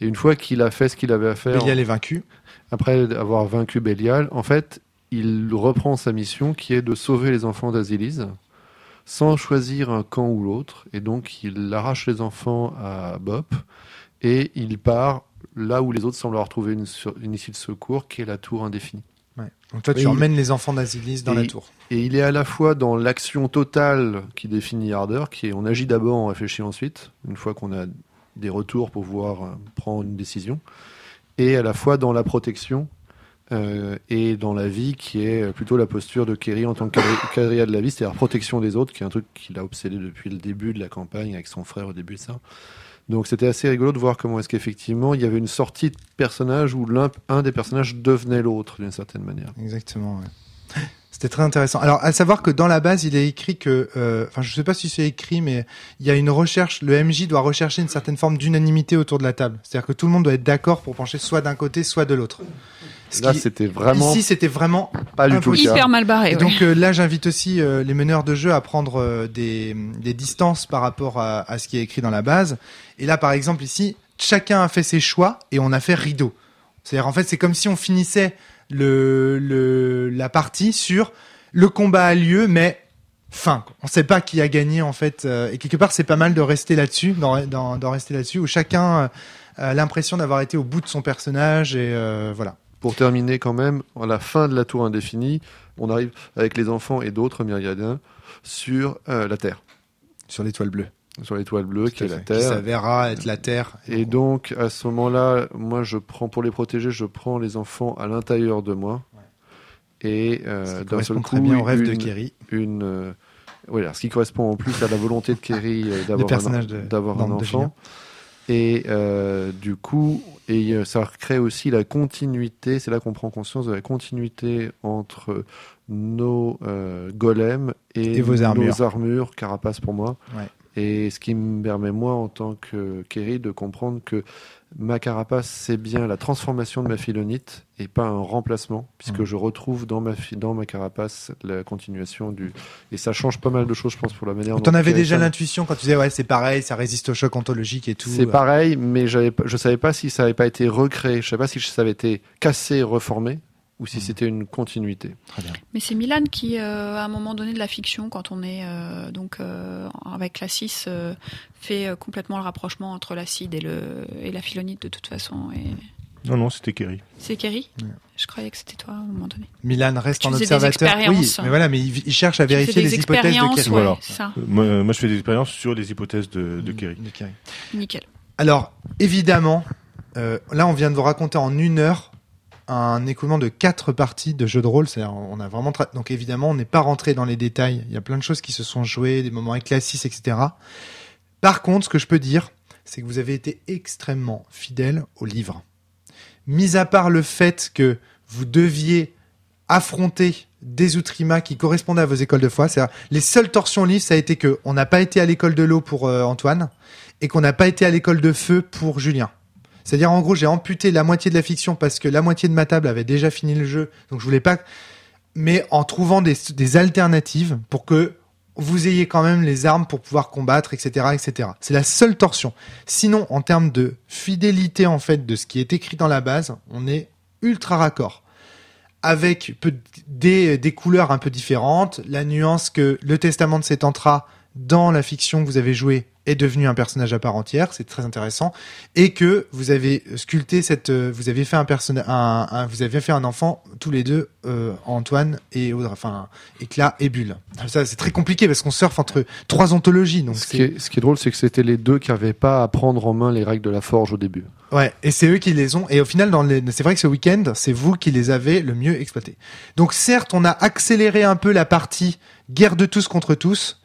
Et une fois qu'il a fait ce qu'il avait à faire, Belial est vaincu. Après avoir vaincu Belial, en fait, il reprend sa mission qui est de sauver les enfants d'Azilis sans choisir un camp ou l'autre. Et donc, il arrache les enfants à Bop et il part là où les autres semblent avoir trouvé une, issue de secours, qui est la tour indéfinie. Ouais. Donc toi, tu Et il- emmènes les enfants d'Asilis dans et la tour. Et il est à la fois dans l'action totale qui définit Harder, qui est on agit d'abord, on réfléchit ensuite, une fois qu'on a des retours pour pouvoir euh, prendre une décision, et à la fois dans la protection euh, et dans la vie, qui est plutôt la posture de Kerry en tant que quadri- quadrilla de la vie, c'est-à-dire protection des autres, qui est un truc qu'il a obsédé depuis le début de la campagne avec son frère au début de ça. Donc c'était assez rigolo de voir comment est-ce qu'effectivement il y avait une sortie de personnage où l'un un des personnages devenait l'autre d'une certaine manière. Exactement. ouais. C'était très intéressant. Alors, à savoir que dans la base, il est écrit que, euh, enfin, je sais pas si c'est écrit, mais il y a une recherche. Le MJ doit rechercher une certaine forme d'unanimité autour de la table. C'est-à-dire que tout le monde doit être d'accord pour pencher soit d'un côté, soit de l'autre. Ce Là c'était vraiment Ici, c'était vraiment pas du tout le cas. Hyper mal barré. Et ouais. donc euh, là, j'invite aussi euh, les meneurs de jeu à prendre euh, des, des distances par rapport à, à ce qui est écrit dans la base. Et là, par exemple, ici, chacun a fait ses choix et on a fait rideau. C'est-à-dire, en fait, c'est comme si on finissait le, le, la partie sur le combat a lieu, mais fin. quoi. On sait pas qui a gagné, en fait. euh, et quelque part, c'est pas mal de rester là-dessus, d'en, rester là-dessus, où chacun euh, a l'impression d'avoir été au bout de son personnage et euh, voilà. Pour terminer quand même, à la fin de la tour indéfinie, on arrive avec les enfants et d'autres myriadiens sur euh, la Terre, Sur l'étoile bleue. Sur l'étoile bleue qui est la Qui Terre. s'avérera être la Terre. Et donc à ce moment-là, moi je prends pour les protéger, je prends les enfants à l'intérieur de moi. Et euh, qui d'un seul coup, très bien au rêve de Kerry. une euh, voilà, ce qui correspond en plus à la volonté de Kerry euh, d'avoir un, enfant. Et euh, du coup, et euh, ça crée aussi la continuité. C'est là qu'on prend conscience de la continuité entre nos euh, golems et, Et vos armures. nos armures, carapace pour moi. Ouais. Et ce qui me permet moi, en tant que Kerry, de comprendre que ma carapace, c'est bien la transformation de ma philonite et pas un remplacement, puisque Mhm. je retrouve dans ma, dans ma carapace la continuation du. Et ça change pas mal de choses, je pense, pour la manière dont. T'en avais déjà l'intuition quand tu disais ouais c'est pareil, ça résiste au choc ontologique et tout. C'est pareil, mais je savais pas si ça avait pas été recréé. Je savais pas si ça avait été cassé, reformé, ou si Mhm. c'était une continuité. Très bien. Mais c'est Milan qui, euh, à un moment donné de la fiction, quand on est euh, donc euh, avec la 6, euh, fait euh, complètement le rapprochement entre l'acide et, le, et la philonite de toute façon. Et... Non, non, c'était Kerry. C'est Kerry Ouais. Je croyais que c'était toi à un moment donné. Milan reste Tu en des observateur. Oui, mais voilà, mais il, il cherche à vérifier des les hypothèses de Kerry. ouais, Voilà. ça, Moi, moi, je fais des expériences sur les hypothèses de, de Kerry. De Kerry. nickel. Alors évidemment, euh, là on vient de vous raconter en une heure un écoulement de quatre parties de jeu de rôle. C'est-à-dire, on a vraiment donc évidemment, on n'est pas rentré dans les détails. Il y a plein de choses qui se sont jouées, des moments éclaircis, etc. Par contre, ce que je peux dire, c'est que vous avez été extrêmement fidèle au livre. Mis à part le fait que vous deviez affronter des outrimas qui correspondaient à vos écoles de foi, c'est-à-dire les seules torsions au livre, ça a été que on n'a pas été à l'école de l'eau pour euh, Antoine et qu'on n'a pas été à l'école de feu pour Julien. C'est-à-dire, en gros, j'ai amputé la moitié de la fiction parce que la moitié de ma table avait déjà fini le jeu, donc je voulais pas. Mais en trouvant des, alternatives pour que vous ayez quand même les armes pour pouvoir combattre, etc., etc. C'est la seule torsion. Sinon, en termes de fidélité en fait de ce qui est écrit dans la base, on est ultra raccord. Avec des, des couleurs un peu différentes, la nuance que le testament de Settantra dans la fiction que vous avez jouée est devenu un personnage à part entière, c'est très intéressant, et que vous avez sculpté cette, euh, vous avez fait un personnage, un, un- vous avez fait un enfant tous les deux, euh, Antoine et Audrey, enfin Éclat et Bulle. Ça c'est très compliqué parce qu'on surfe entre trois ontologies, donc Ce qui, est, ce qui est drôle, c'est que c'était les deux qui n'avaient pas à prendre en main les règles de la forge au début. Ouais, et c'est eux qui les ont. Et au final, dans les... c'est vrai que ce week-end, c'est vous qui les avez le mieux exploités. Donc certes, on a accéléré un peu la partie guerre de tous contre tous,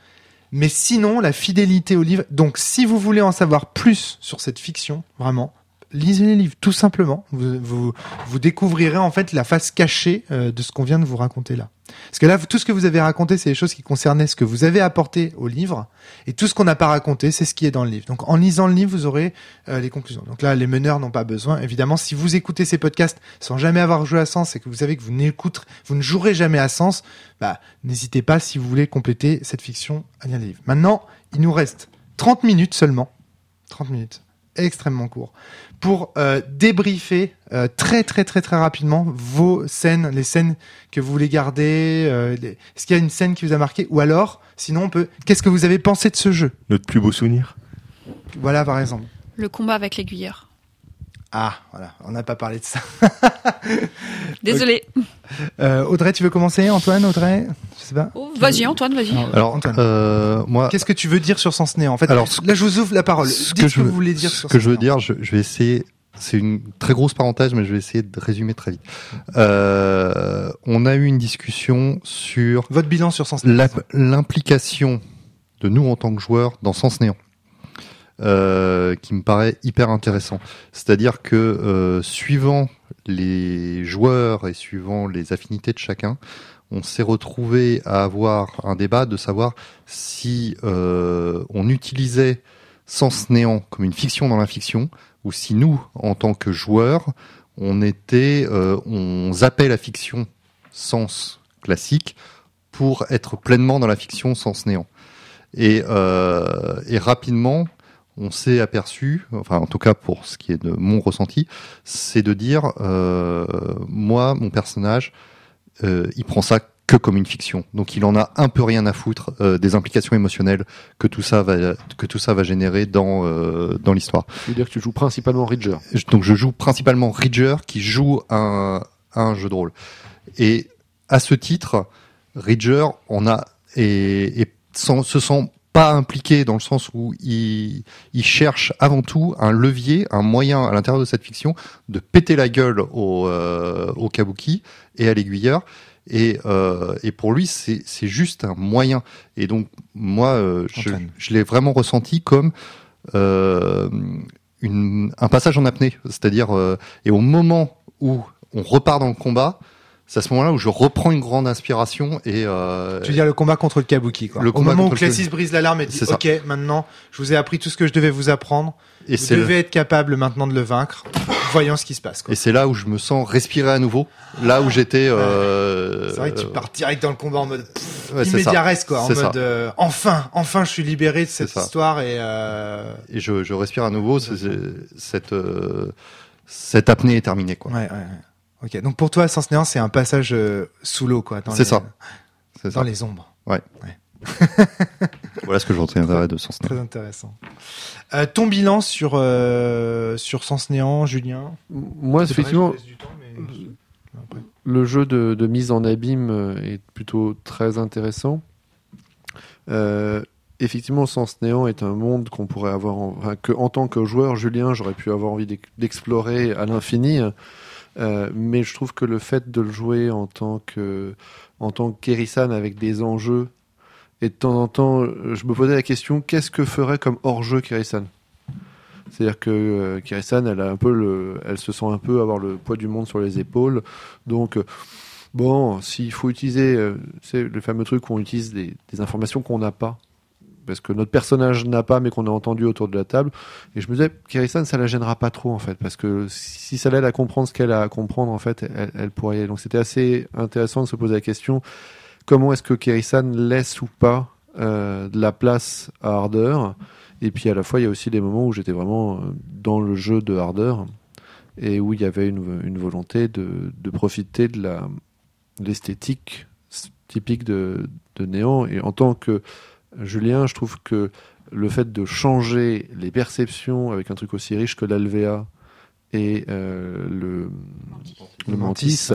mais sinon, la fidélité au livre. Donc si vous voulez en savoir plus sur cette fiction, vraiment, lisez les livres, tout simplement. Vous, vous, vous découvrirez en fait la face cachée euh, de ce qu'on vient de vous raconter là. Parce que là, tout ce que vous avez raconté, c'est des choses qui concernaient ce que vous avez apporté au livre, et tout ce qu'on n'a pas raconté, c'est ce qui est dans le livre. Donc en lisant le livre, vous aurez euh, les conclusions. Donc là, les meneurs n'ont pas besoin. Évidemment, si vous écoutez ces podcasts sans jamais avoir joué à Sens et que vous savez que vous n'écouterez, vous ne jouerez jamais à Sens, bah, n'hésitez pas si vous voulez compléter cette fiction à lire les livres. Maintenant, il nous reste 30 minutes seulement. 30 minutes. Extrêmement court. Pour euh, débriefer euh, très très très très rapidement vos scènes, les scènes que vous voulez garder. euh, les- Est-ce qu'il y a une scène qui vous a marqué Ou alors, sinon on peut. Qu'est-ce que vous avez pensé de ce jeu? Notre plus beau souvenir? Voilà par exemple. Le combat avec l'aiguilleur. Ah, voilà, on n'a pas parlé de ça. [laughs] Désolé. Euh, Audrey, tu veux commencer Antoine, Audrey? Je sais pas. Oh, vas-y, Antoine, vas-y. Alors, Antoine. euh, moi, Qu'est-ce que tu veux dire sur Sens Néant En fait, Alors, là, je vous ouvre la parole. ce Dites que ce je que vous voulez dire ce sur que je veux dire, je, je vais essayer. C'est une très grosse parenthèse, mais je vais essayer de résumer très vite. Euh, on a eu une discussion sur Votre bilan sur Sens Néant. la- l'implication de nous en tant que joueurs dans Sens Néant, euh, qui me paraît hyper intéressant. C'est-à-dire que euh, suivant les joueurs et suivant les affinités de chacun, on s'est retrouvé à avoir un débat de savoir si euh, on utilisait Sens Néant comme une fiction dans la fiction, ou si nous, en tant que joueurs, on était, on zappait la fiction Sens classique pour être pleinement dans la fiction Sens Néant. Et rapidement, on s'est aperçu, enfin en tout cas pour ce qui est de mon ressenti, c'est de dire, euh, moi, mon personnage, euh, il prend ça que comme une fiction. Donc il en a un peu rien à foutre euh, des implications émotionnelles que tout ça va que tout ça va générer dans euh, dans l'histoire. Je veux dire que tu joues principalement Ridger? Donc je joue principalement Ridger qui joue un, un jeu de rôle. Et à ce titre, Ridger on a et, et sans- se sent pas impliqué dans le sens où il, il cherche avant tout un levier, un moyen à l'intérieur de cette fiction de péter la gueule au, euh, au kabuki et à l'aiguilleur. Et, euh, et pour lui, c'est juste un moyen. Et donc, moi, euh, je, je l'ai vraiment ressenti comme une, un passage en apnée. C'est-à-dire, et au moment où on repart dans le combat, c'est à ce moment-là où je reprends une grande inspiration et euh, Tu veux dire le combat contre le Kabuki, quoi. Le Au moment où contre le Classis brise l'alarme et dit. Ok, maintenant, je vous ai appris tout ce que je devais vous apprendre. et vous devez être capable maintenant de le vaincre. Voyons ce qui se passe, quoi. et c'est là où je me sens respirer à nouveau. Là où j'étais. Euh, C'est vrai que tu pars direct dans le combat en mode pff, ouais, immédiat reste, quoi. En mode euh, enfin, enfin, je suis libéré de cette histoire et euh, Et je, je respire à nouveau. cette euh, cette apnée est terminée quoi. ouais, ouais, ouais. Ok, donc pour toi, Sens Néant, c'est un passage euh, sous l'eau, quoi. C'est ça. Dans ça. les ombres. [laughs] Voilà ce que je retiendrai de [laughs] Sens Néant. Très intéressant. Euh, ton bilan sur euh, sur Sens Néant, Julien? Moi, vrai, effectivement, je temps, mais- le jeu de, de mise en abîme euh, est plutôt très intéressant. Euh, effectivement, Sens Néant est un monde qu'on pourrait avoir, en, enfin, que en tant que joueur, Julien, j'aurais pu avoir envie d'ex- d'explorer à l'infini. Euh, mais je trouve que le fait de le jouer en tant que en avec des enjeux et de temps en temps, je me posais la question qu'est-ce que ferait comme hors-jeu Kerisan c'est-à-dire que euh, Kirisan, elle a un peu le, elle se sent un peu avoir le poids du monde sur les épaules. Donc, euh, bon, s'il faut utiliser, euh, c'est le fameux truc où on utilise des informations qu'on n'a pas, parce que notre personnage n'a pas, mais qu'on a entendu autour de la table. Et je me disais, Kirisan, ça la gênera pas trop, en fait, parce que si ça l'aide à comprendre ce qu'elle a à comprendre, en fait, elle, pourrait y aller. Donc, c'était assez intéressant de se poser la question comment est-ce que Kirisan laisse ou pas euh, de la place à Harder? Et puis à la fois, il y a aussi des moments où j'étais vraiment euh, dans le jeu de Harder et où il y avait une, volonté de, profiter de l'esthétique typique de, de Néant. Et en tant que Julien, je trouve que le fait de changer les perceptions avec un truc aussi riche que l'Alvéa et euh, le, le Mantis,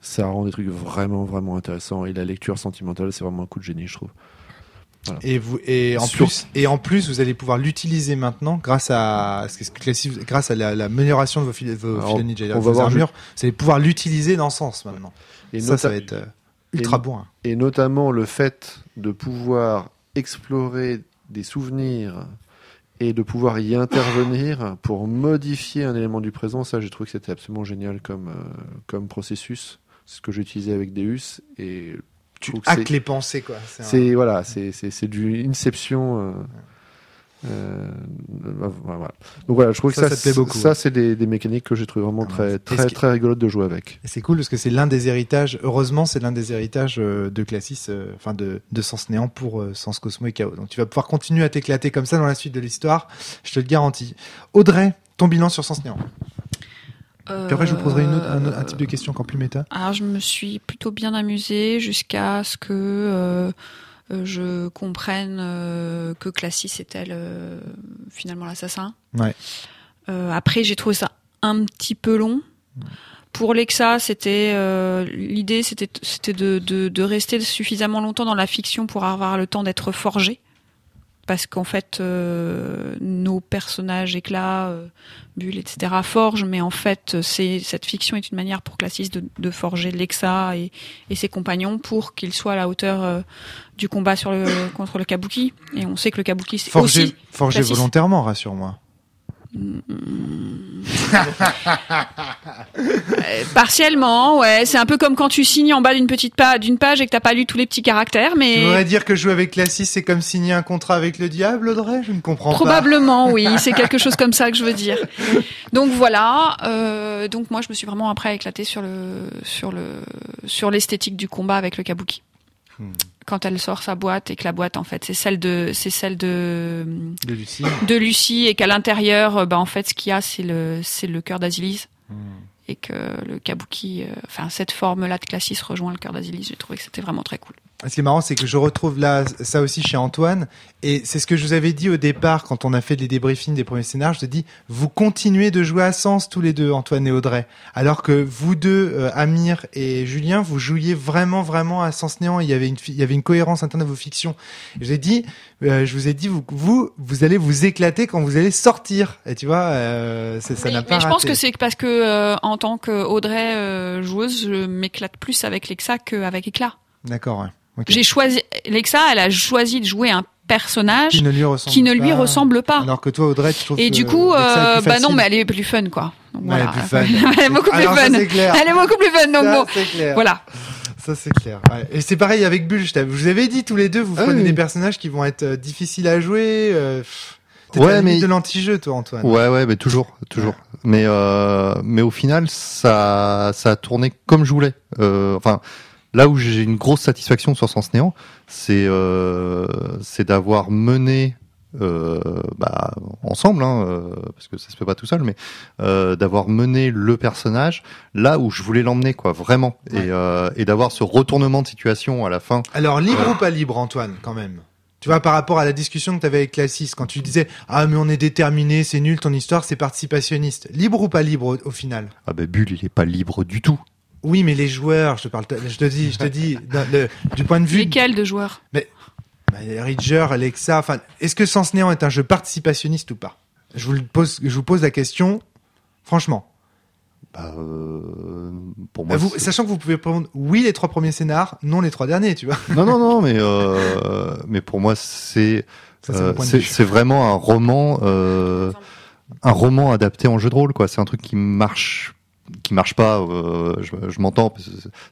ça rend des trucs vraiment, vraiment intéressants. Et la lecture sentimentale, c'est vraiment un coup de génie, je trouve. Voilà. Et vous et en Sur- plus et en plus vous allez pouvoir l'utiliser maintenant grâce à ce que- ce que- grâce à la- l'amélioration de vos filets vos Alors, on vos va armures, vous allez pouvoir l'utiliser dans ce sens maintenant. Et, ça, nota- ça va être euh, ultra et- bon. hein. et notamment le fait de pouvoir explorer des souvenirs et de pouvoir y intervenir pour modifier un élément du présent, ça j'ai trouvé que c'était absolument génial comme, euh, comme processus. C'est ce que j'ai utilisé avec Deus et Tu hackes les pensées quoi. C'est un- voilà, c'est du Inception. euh, euh, voilà. Donc voilà, je trouve Ça, que ça ça, te plaît beaucoup, ça ouais. c'est des, des mécaniques que j'ai trouvé vraiment Ah, très très très rigolotes de jouer avec. C'est cool parce que c'est l'un des héritages. Heureusement, c'est l'un des héritages euh, de Classis, euh, enfin de, de Sens Néant pour euh, Sens Cosmo et Chaos. Donc tu vas pouvoir continuer à t'éclater comme ça dans la suite de l'histoire. Je te le garantis. Audrey, ton bilan sur Sens Néant? Puis après, je vous poserai une autre, un, un type de question encore plus méta. Alors, je me suis plutôt bien amusée jusqu'à ce que je comprenne euh, que Classis était le, finalement l'assassin. Ouais. Euh, après, j'ai trouvé ça un petit peu long. Pour Lexa, c'était euh, l'idée, c'était c'était de, de, de rester suffisamment longtemps dans la fiction pour avoir le temps d'être forgé, parce qu'en fait, euh, nos personnages éclats, euh, Bulle, etc. forgent, mais en fait, c'est cette fiction est une manière pour Classis de, de forger Lexa et, et ses compagnons pour qu'ils soient à la hauteur euh, du combat sur le contre le Kabuki. Et on sait que le Kabuki c'est Forgé, aussi forgé volontairement, rassure-moi. Euh, partiellement, ouais. C'est un peu comme quand tu signes en bas d'une petite page, d'une page et que t'as pas lu tous les petits caractères, Tu mais voudrais dire que jouer avec Classis, c'est comme signer un contrat avec le diable, Audrey? Je ne comprends probablement, oui. [laughs] C'est quelque chose comme ça que je veux dire. Donc voilà. Euh, donc moi, je me suis vraiment après éclatée sur le sur le sur l'esthétique du combat avec le Kabuki. Hmm. Quand elle sort sa boîte et que la boîte en fait c'est celle de c'est celle de. De Lucie. de Lucie et qu'à l'intérieur euh, bah en fait ce qu'il y a c'est le c'est le cœur d'Asilis Hmm. et que le kabuki, euh, enfin cette forme-là de Classis rejoint le cœur d'Asilis. J'ai trouvé que c'était vraiment très cool. Ce qui est marrant, c'est que je retrouve là ça aussi chez Antoine, et c'est ce que je vous avais dit au départ quand on a fait les débriefings des premiers scénarios. Je te dis, vous continuez de jouer à Sens tous les deux, Antoine et Audrey, alors que vous deux, euh, Amir et Julien, vous jouiez vraiment vraiment à Sens Néant. Il y avait une il y avait une cohérence interne de vos fictions. J'ai dit, euh, je vous ai dit, vous vous vous allez vous éclater quand vous allez sortir. Et tu vois, euh, ça n'a pas. mais je pense que c'est parce que euh, en tant qu'Audrey euh, joueuse, je m'éclate plus avec Lexa qu'avec Éclat. D'accord. Ouais. J'ai choisi Lexa, elle a choisi de jouer un personnage Qui ne lui ressemble. qui ne lui pas. ressemble pas. Alors que toi, Audrey, tu trouves Et que du coup, Lexa est euh, plus bah non, mais elle est plus fun quoi. Donc, Ouais, voilà. elle est plus fun. [laughs] elle est beaucoup plus Alors, fun. c'est clair. Elle est beaucoup plus fun. Donc Ça, bon, c'est clair. voilà. Ça c'est clair. Ouais. Et c'est pareil avec Bull. Je, t'avais- je vous avais dit tous les deux, vous Ah prenez oui. des personnages qui vont être euh, difficiles à jouer. Euh, Ouais, mais- de l'anti-jeu, toi, Antoine. Ouais, ouais, mais toujours, toujours. Mais euh, mais au final, ça ça a tourné comme je voulais. Euh, enfin, là où j'ai une grosse satisfaction sur Sens Néant, c'est euh, c'est d'avoir mené euh, bah, ensemble, hein, euh, parce que ça se fait pas tout seul, mais euh, d'avoir mené le personnage là où je voulais l'emmener, quoi, vraiment, Ouais. et, euh, et d'avoir ce retournement de situation à la fin. Alors libre ou pas libre, Antoine, quand même? Tu vois, par rapport à la discussion que tu avais avec Classis, quand tu disais ah mais on est déterminé, c'est nul ton histoire, c'est participationniste. Libre ou pas libre au, au final? Ah ben Bull, il est pas libre du tout. Oui, mais les joueurs, je te parle, je te dis, je te dis, [laughs] le- du point de vue Lesquels de joueurs? Bah, Ridger, Alexa, enfin, est-ce que Sens Néant est un jeu participationniste ou pas? Je vous le pose, je vous pose la question, franchement. Bah, euh, pour Bah, moi, vous- c'est- sachant que vous pouvez prendre oui les trois premiers scénars, non les trois derniers, tu vois. [laughs] non, non, non, mais euh, [laughs] mais pour moi, c'est euh, c'est vraiment un roman, euh, un roman adapté en jeu de rôle, quoi. C'est un truc qui marche, qui marche pas. euh, je je m'entends,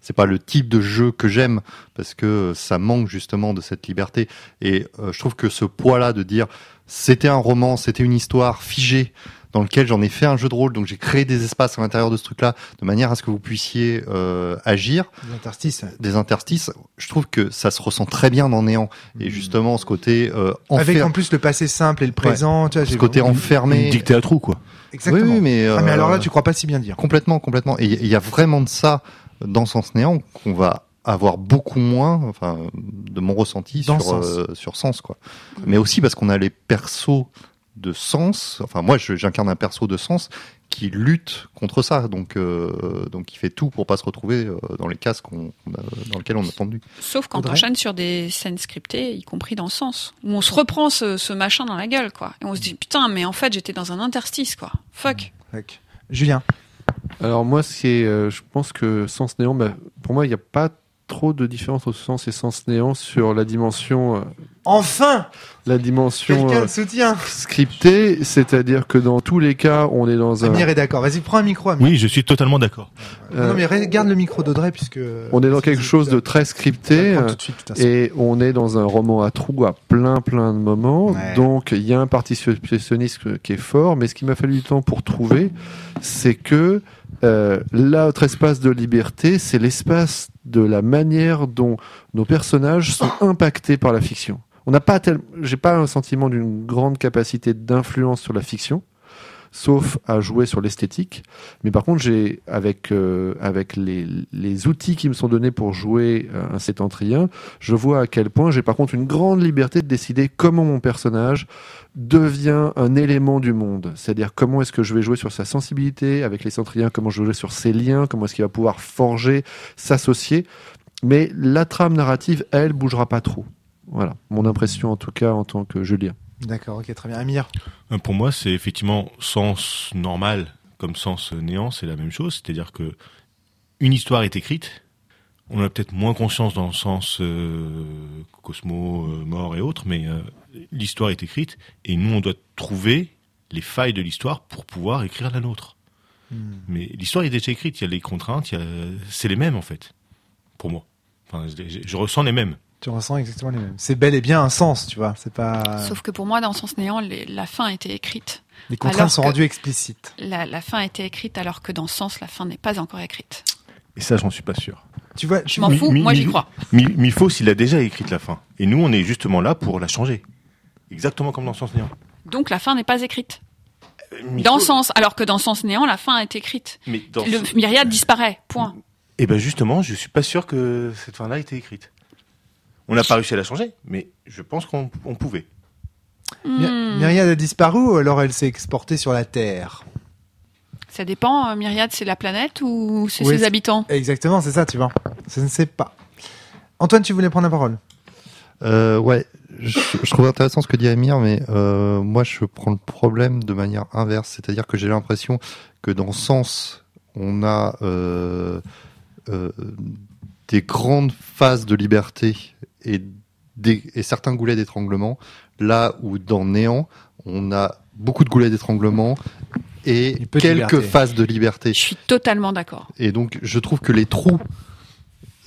c'est pas le type de jeu que j'aime parce que ça manque justement de cette liberté. Et euh, je trouve que ce poids-là de dire c'était un roman, c'était une histoire figée dans lequel j'en ai fait un jeu de rôle, donc j'ai créé des espaces à l'intérieur de ce truc-là, de manière à ce que vous puissiez euh, agir Les interstices. des interstices, je trouve que ça se ressent très bien dans Néant. Et justement, ce côté euh, Avec en plus le passé simple et le présent, tu vois, ce côté enfermé. Une dictée à trous, quoi. Exactement. Oui, oui, mais, Ah, mais euh, alors là, tu crois pas si bien dire. complètement, complètement. Et il y a vraiment de ça dans Sens Néant qu'on va avoir beaucoup moins, enfin, de mon ressenti Dans sur Sens. euh, sur Sens, quoi. Mais aussi parce qu'on a les persos de Sens. Enfin, moi, j'incarne un perso de Sens qui lutte contre ça, donc euh, donc il fait tout pour pas se retrouver euh, dans les cases qu'on dans lesquelles on a tendu. Sauf quand Audrey on enchaîne sur des scènes scriptées, y compris dans le sens, où on se reprend ce, ce machin dans la gueule, quoi. Et on se dit, putain, mais en fait, j'étais dans un interstice, quoi. Fuck. Julien. Alors moi, c'est, euh, je pense que Sens Néant, bah, pour moi, il n'y a pas trop de différence entre Sens et Sens Néant sur la dimension, euh, Enfin, la dimension quelqu'un euh, scriptée, c'est-à-dire que dans tous les cas, on est dans un, Amir est d'accord. Vas-y, prends un micro, Amir. Oui, je suis totalement d'accord. euh, Non, mais regarde le micro d'Audrey, puisque. on est dans quelque chose de très scripté. Tout de suite. Et on est dans un roman à trous à plein plein de moments. Ouais. Donc il y a un participationniste qui est fort, mais ce qui m'a fallu du temps pour trouver, c'est que euh, l'autre espace de liberté, c'est l'espace de la manière dont nos personnages sont impactés par la fiction. On n'a pas tel, j'ai pas un sentiment d'une grande capacité d'influence sur la fiction, sauf à jouer sur l'esthétique. Mais par contre, j'ai avec euh, avec les, les outils qui me sont donnés pour jouer un sétentrien, je vois à quel point j'ai par contre une grande liberté de décider comment mon personnage devient un élément du monde. C'est-à-dire comment est-ce que je vais jouer sur sa sensibilité avec les centriens, comment je vais jouer sur ses liens, comment est-ce qu'il va pouvoir forger, s'associer. Mais la trame narrative, elle, bougera pas trop. Voilà, mon impression en tout cas en tant que Julien. D'accord, ok, très bien. Amir. Euh, Pour moi, c'est effectivement sens normal comme sens néant, c'est la même chose. C'est-à-dire que une histoire est écrite. On a peut-être moins conscience dans le sens euh, Cosmo, euh, mort et autres, mais euh, l'histoire est écrite et nous, on doit trouver les failles de l'histoire pour pouvoir écrire la nôtre. Hmm. Mais l'histoire est déjà écrite. Il y a les contraintes, il y a... c'est les mêmes en fait, pour moi. Enfin, je, ressens les mêmes. Tu ressens exactement les mêmes. C'est bel et bien un sens, tu vois. C'est pas. Sauf que pour moi, dans Sens Néant, les- la fin était écrite. Les contraintes sont rendues explicites. La, la fin était écrite alors que dans Sens, la fin n'est pas encore écrite. Et ça, j'en suis pas sûr. Tu vois, Je m'en fous, moi j'y crois. Mi- Milfos, il a déjà écrit la fin. Et nous, on est justement là pour la changer. Exactement comme dans Sens Néant. Donc la fin n'est pas écrite. Milfos- Dans Sens, alors que dans Sens Néant, la fin est écrite. Mais dans Le myriade disparaît, point. Et ben justement, je suis pas sûr que cette fin-là ait été écrite. On n'a pas réussi à la changer, mais je pense qu'on on pouvait. Hmm. Myriade a disparu ou alors elle s'est exportée sur la Terre? Ça dépend, euh, myriade c'est la planète ou c'est Oui, ses habitants? Exactement, c'est ça, tu vois. Je ne sais pas. Antoine, tu voulais prendre la parole? Euh, ouais, je, je trouve intéressant ce que dit Amir, mais euh, moi je prends le problème de manière inverse, c'est-à-dire que j'ai l'impression que dans Sens, on a euh, euh, des grandes phases de liberté et, des, et certains goulets d'étranglement, là où dans Néant, on a beaucoup de goulets d'étranglement et quelques phases de liberté. Je suis totalement d'accord. Et donc, je trouve que les trous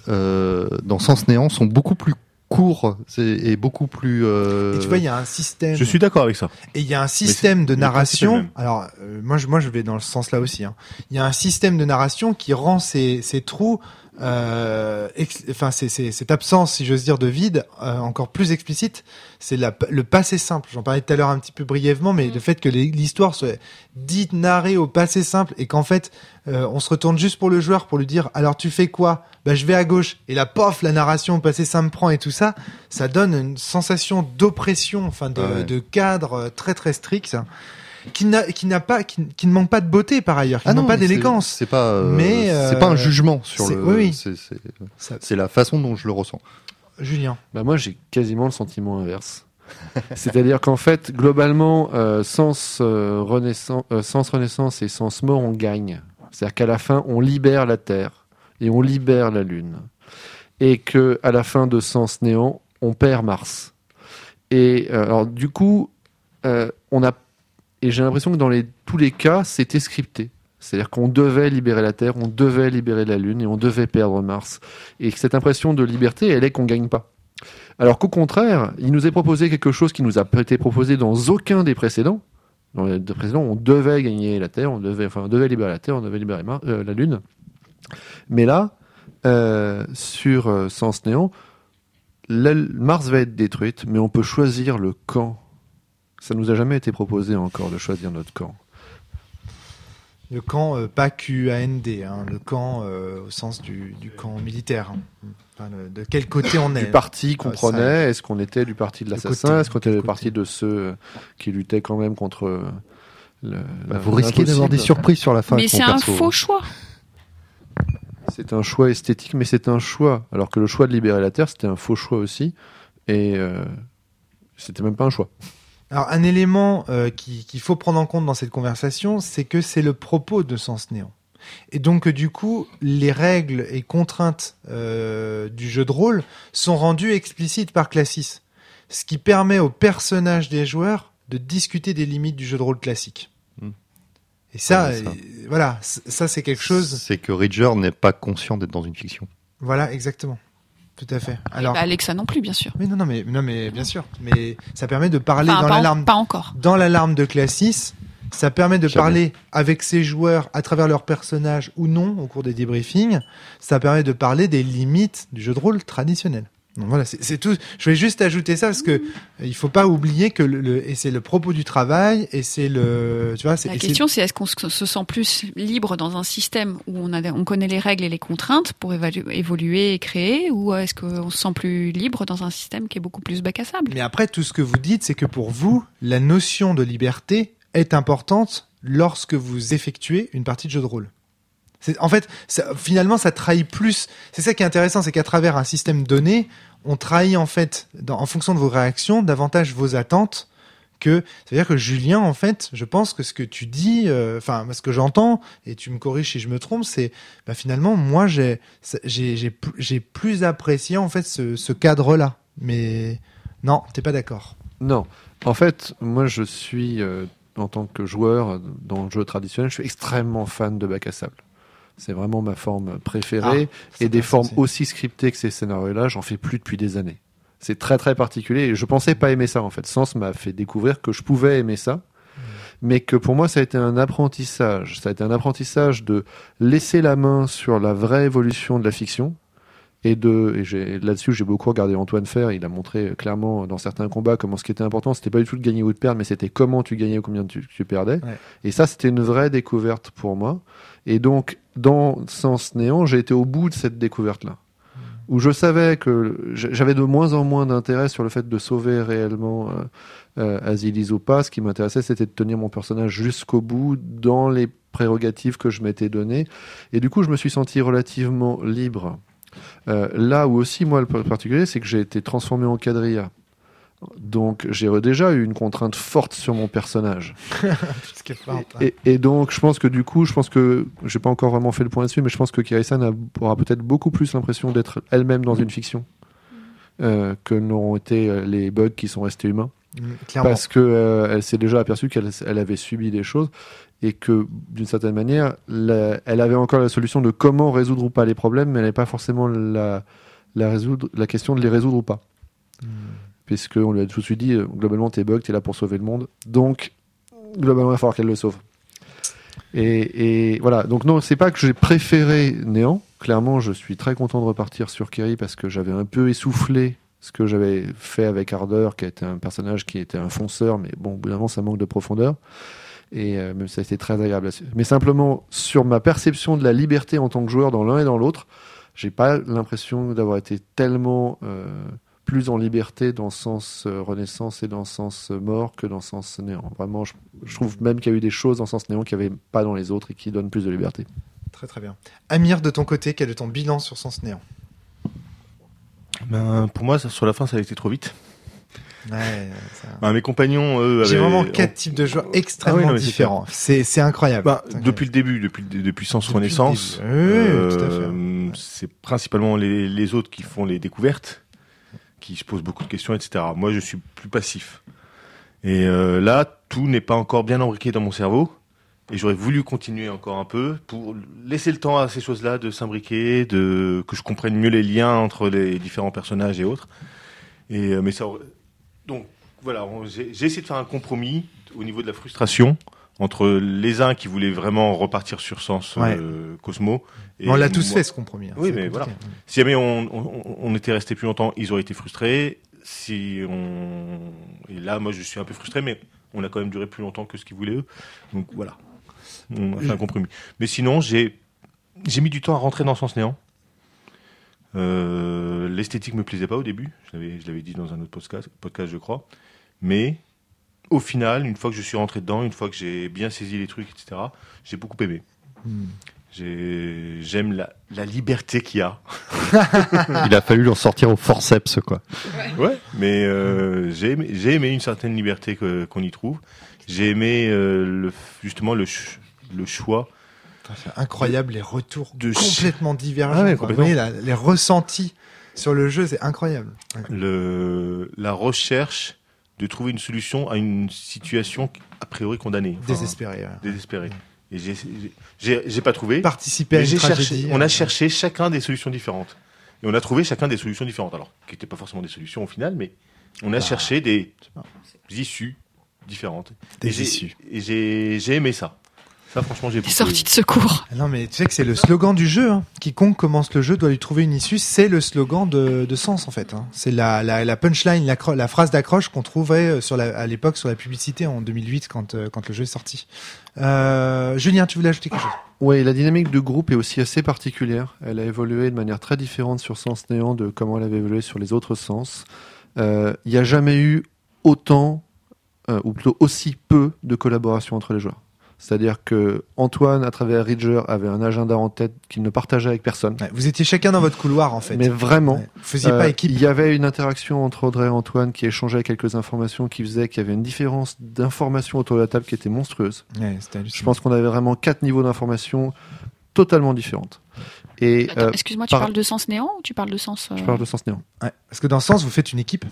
euh, dans Sens Néant sont beaucoup plus courts c'est- et beaucoup plus. euh, Et tu vois, il y a un système. Je suis d'accord avec ça. Et il y a un système de narration. Alors, euh, moi, je, moi, je vais dans le sens là aussi. hein. Il y a un système de narration qui rend ces, ces trous, euh, enfin, c'est c'est- cette absence, si j'ose dire, de vide, euh, encore plus explicite. C'est la- le passé simple. J'en parlais tout à l'heure un petit peu brièvement, mais Mm. le fait que les- l'histoire soit dite, narrée au passé simple, et qu'en fait, euh, on se retourne juste pour le joueur pour lui dire, alors tu fais quoi? Bah, je vais à gauche. Et la pof, la narration au passé simple prend et tout ça, ça donne une sensation d'oppression, enfin, de, Ouais. de cadre euh, très très strict, qui n'a qui n'a pas, qui, qui ne manque pas de beauté par ailleurs, qui Ah non, pas d'élégance. C'est pas, euh, Mais, euh, c'est pas un jugement sur le. oui, oui. c'est- c'est- Ça- C'est la façon dont je le ressens. Julien. Bah moi j'ai quasiment le sentiment inverse. [laughs] C'est-à-dire qu'en fait, globalement, euh, sens, euh, renaissance, euh, sens renaissance et sens mort, on gagne. C'est-à-dire qu'à la fin, on libère la Terre et on libère la Lune. Et que à la fin de Sens Néant, on perd Mars. Et euh, alors, du coup, euh, on a. Et j'ai l'impression que dans tous les cas, c'était scripté. C'est-à-dire qu'on devait libérer la Terre, on devait libérer la Lune et on devait perdre Mars. Et cette impression de liberté, elle est qu'on gagne pas. Alors qu'au contraire, il nous est proposé quelque chose qui nous a été proposé dans aucun des précédents. Dans les deux précédents, on devait gagner la Terre, on devait, enfin, devait libérer la Terre, on devait libérer euh, la Lune. Mais là, euh, sur euh, Sens Néant, Mars va être détruite, mais on peut choisir le camp. Ça nous a jamais été proposé encore de choisir notre camp. Le camp, euh, pas Q-A-N-D, hein, le camp euh, au sens du, du camp militaire. hein. Enfin, le- de quel côté on est Du parti qu'on ça- prenait, est-ce qu'on était du parti de l'assassin Est-ce qu'on était le du parti de ceux euh, qui luttaient quand même contre euh, le, Bah, vous risquez d'avoir des surprises sur la fin. Mais c'est un perso. faux choix. C'est un choix esthétique, mais c'est un choix. Alors que le choix de libérer la Terre, c'était un faux choix aussi. Et euh, c'était même pas un choix. Alors, un élément euh, qui- qu'il faut prendre en compte dans cette conversation, c'est que c'est le propos de Sens Néant. Et donc, du coup, les règles et contraintes euh, du jeu de rôle sont rendues explicites par Classis. Ce qui permet aux personnages des joueurs de discuter des limites du jeu de rôle classique. Hmm. Et ça, Ouais, ça. euh, voilà, ça c'est quelque chose. C'est que Ridger n'est pas conscient d'être dans une fiction. Voilà, exactement. Tout à fait. Alors, Bah, Alexa non plus, bien sûr. oui, non, non, mais, non, mais bien sûr. Mais ça permet de parler Enfin, dans l'alarme pas encore. dans l'alarme de Classis, ça permet de Jamais. parler avec ses joueurs à travers leurs personnages ou non au cours des débriefings. Ça permet de parler des limites du jeu de rôle traditionnel. Donc voilà, c'est tout. Je voulais juste ajouter ça parce que euh, il faut pas oublier que le, le- et c'est le propos du travail et c'est le tu vois La question, c'est est-ce qu'on se se sent plus libre dans un système où on, a, on connaît les règles et les contraintes pour évoluer et créer, ou est-ce qu'on se sent plus libre dans un système qui est beaucoup plus bac à sable? Mais après, tout ce que vous dites, c'est que pour vous, la notion de liberté est importante lorsque vous effectuez une partie de jeu de rôle. En fait, finalement, ça trahit plus. C'est ça qui est intéressant, c'est qu'à travers un système donné, on trahit en fait, en fonction de vos réactions, davantage vos attentes que. C'est-à-dire que Julien, en fait, je pense que ce que tu dis, euh, enfin, ce que j'entends, et tu me corriges si je me trompe, c'est bah, finalement, moi, j'ai plus apprécié en fait ce, ce cadre-là. Mais non, t'es pas d'accord. Non. En fait, moi, je suis, euh, en tant que joueur euh, dans le jeu traditionnel, je suis extrêmement fan de bac à sable. C'est vraiment ma forme préférée. c'est et des formes aussi scriptées que ces scénarios-là, j'en fais plus depuis des années. C'est très très particulier et je pensais pas aimer ça en fait. Sens m'a fait découvrir que je pouvais aimer ça, mais que pour moi ça a été un apprentissage. Ça a été un apprentissage de laisser la main sur la vraie évolution de la fiction et de et là-dessus j'ai beaucoup regardé Antoine Fer. Il a montré euh, clairement dans certains combats comment ce qui était important c'était pas du tout de gagner ou de perdre, mais c'était comment tu gagnais ou combien tu, tu perdais. Ouais. Et ça c'était une vraie découverte pour moi. Et donc dans Sens Néant j'ai été au bout de cette découverte là où je savais que j'avais de moins en moins d'intérêt sur le fait de sauver réellement euh, euh, ou pas. Ce qui m'intéressait, c'était de tenir mon personnage jusqu'au bout dans les prérogatives que je m'étais données. Et du coup, je me suis senti relativement libre. Euh, là où aussi, moi, le particulier, c'est que j'ai été transformé en quadrilla. Donc, j'ai déjà eu une contrainte forte sur mon personnage. [laughs] Et, et donc, je pense que du coup, je pense que j'ai pas encore vraiment fait le point dessus, mais je pense que Kirisan a- aura peut-être beaucoup plus l'impression d'être elle-même dans une fiction euh, que n'ont été euh, les bugs qui sont restés humains, Mm, Clairement. parce que euh, elle s'est déjà aperçue qu'elle elle avait subi des choses et que d'une certaine manière, la- elle avait encore la solution de comment résoudre ou pas les problèmes, mais elle n'avait pas forcément la, la, résoudre, la question de les résoudre ou pas Mm. Puisqu'on lui a tout de suite dit euh, globalement t'es bug, t'es là pour sauver le monde, donc globalement il va falloir qu'elle le sauve. Et, voilà, donc non, c'est pas que j'ai préféré Néant, clairement je suis très content de repartir sur Kerry parce que j'avais un peu essoufflé ce que j'avais fait avec Ardeur, qui était un personnage qui était un fonceur, mais bon, au bout d'un moment ça manque de profondeur. Et euh, même ça a été très agréable. Mais simplement, sur ma perception de la liberté en tant que joueur dans l'un et dans l'autre, j'ai pas l'impression d'avoir été tellement euh, plus en liberté dans le sens euh, renaissance et dans le sens euh, mort que dans le sens néant. Vraiment, je, je trouve même qu'il y a eu des choses dans le sens néant qu'il n'y avait pas dans les autres et qui donnent plus de liberté. Très très bien. Amir, de ton côté, quel est ton bilan sur Sens Néant? Ben, pour moi, ça- sur la fin, ça a été trop vite. Ouais, ça- Bah, mes compagnons, eux, J'ai avaient- vraiment quatre types de joueurs extrêmement Ah oui, non, mais c'est différents. C'est c'est incroyable. C'est depuis le début, depuis, depuis Sens Renaissance, début. Oui, oui, tout à fait. euh, c'est principalement les, les autres qui font les découvertes, qui se posent beaucoup de questions, etc. Moi, je suis plus passif. Et euh, là, tout n'est pas encore bien embriqué dans mon cerveau. Et j'aurais voulu continuer encore un peu pour laisser le temps à ces choses-là de s'imbriquer, de que je comprenne mieux les liens entre les différents personnages et autres. Et euh, mais ça, donc voilà, j'ai j'ai essayé de faire un compromis au niveau de la frustration entre les uns qui voulaient vraiment repartir sur Sens Ouais. euh, Cosmo. Et On l'a tous moi- fait ce compromis. hein. Oui, mais compliqué. Si jamais on, on, on était resté plus longtemps, ils auraient été frustrés. Si on et là, moi, je suis un peu frustré, mais on a quand même duré plus longtemps que ce qu'ils voulaient eux. Donc voilà, on a fait un compromis. Mais sinon, j'ai j'ai mis du temps à rentrer dans Sens Néant. Euh, L'esthétique me plaisait pas au début. Je l'avais dit dans un autre podcast, podcast, je crois. Mais au final, une fois que je suis rentré dedans, une fois que j'ai bien saisi les trucs, etc., j'ai beaucoup aimé. Hmm. J'ai- J'aime la, la liberté qu'il y a. [laughs] Il a fallu l'en sortir au forceps, quoi. Ouais. Mais euh, j'ai aimé, une certaine liberté qu'on y trouve. J'ai aimé euh, le, justement le, ch- le choix. C'est incroyable les retours De ch- complètement divergents. Ah ouais. Vous voyez la- les ressentis sur le jeu, c'est incroyable. Ouais. le, la recherche de trouver une solution à une situation a priori condamnée, Enfin, Désespéré. ouais. désespérée. Et j'ai- pas trouvé. Participer à une tragédie. cherché, on a euh, cherché chacun des solutions différentes. Et on a trouvé chacun des solutions différentes. Alors, qui n'étaient pas forcément des solutions au final, mais on a Bah, cherché des issues différentes. Des Et issues. Et j'ai j'ai aimé ça. Ça, franchement, j'ai Des beaucoup sorties de secours. Ah Non mais tu sais que c'est le slogan du jeu. hein. Quiconque commence le jeu doit lui trouver une issue. C'est le slogan de, de Sens en fait. hein. C'est la, la, la punchline, la, phrase d'accroche qu'on trouvait euh, sur la, à l'époque sur la publicité en 2008 quand, euh, quand le jeu est sorti. Euh, Julien, tu voulais ajouter quelque chose? Oui, la dynamique de groupe est aussi assez particulière. Elle a évolué de manière très différente sur Sens Néant de comment elle avait évolué sur les autres sens. Euh, Il n'y a jamais eu autant, euh, ou plutôt aussi peu, de collaboration entre les joueurs. C'est-à-dire que Antoine, à travers Ridger, avait un agenda en tête qu'il ne partageait avec personne. Ouais, Vous étiez chacun dans votre couloir en fait. Mais vraiment, Ouais. Vous faisiez Euh, pas équipe. Il y avait une interaction entre Audrey et Antoine qui échangeait quelques informations qui faisait qu'il y avait une différence d'informations autour de la table qui était monstrueuse. Ouais, Je pense qu'on avait vraiment quatre niveaux d'informations totalement différentes. Et euh, excuse-moi, tu par- parles de sens néant ou tu parles de sens. euh, je parle de sens néant. Ouais, parce que dans Sens, vous faites une équipe.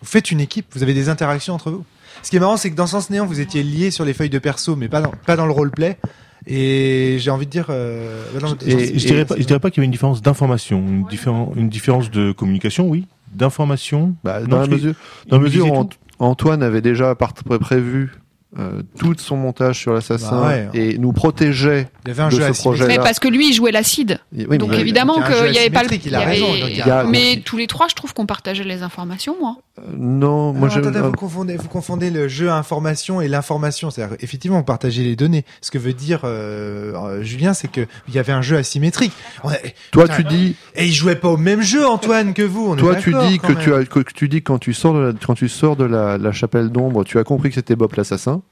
Vous faites une équipe, vous avez des interactions entre vous. Ce qui est marrant, c'est que dans Sens Néant, vous étiez liés sur les feuilles de perso, mais pas dans, pas dans le roleplay. Et j'ai envie de dire. Euh, bah non, Et- j'en- je dirais pas, je dirais pas qu'il y avait une différence d'information, une, différen- une différence de communication, oui, d'information. Bah, dans la mesure, dans mesure où. Antoine avait déjà part- prévu euh, tout son montage sur l'assassin Bah ouais. et nous protégeait. Il y avait un de jeu ce asymétrique. projet. Mais parce que lui, il jouait l'acide. Oui, Donc mais- évidemment qu'il n'y avait pas le. il avait- a- Mais tous les trois, je trouve qu'on partageait les informations, moi. euh, non, Ah moi non, j'ai. attendez, vous confondez, vous confondez le jeu information et l'information. C'est-à-dire, effectivement, vous partagez les données. Ce que veut dire euh, euh, Julien, c'est que il y avait un jeu asymétrique. On a- Toi, Putain, tu dis, Et il jouait pas au même jeu, Antoine, que vous. on est toi, tu dis que même. tu as, que tu dis que quand tu sors de la, quand tu sors de la, la chapelle d'ombre, tu as compris que c'était Bob l'assassin.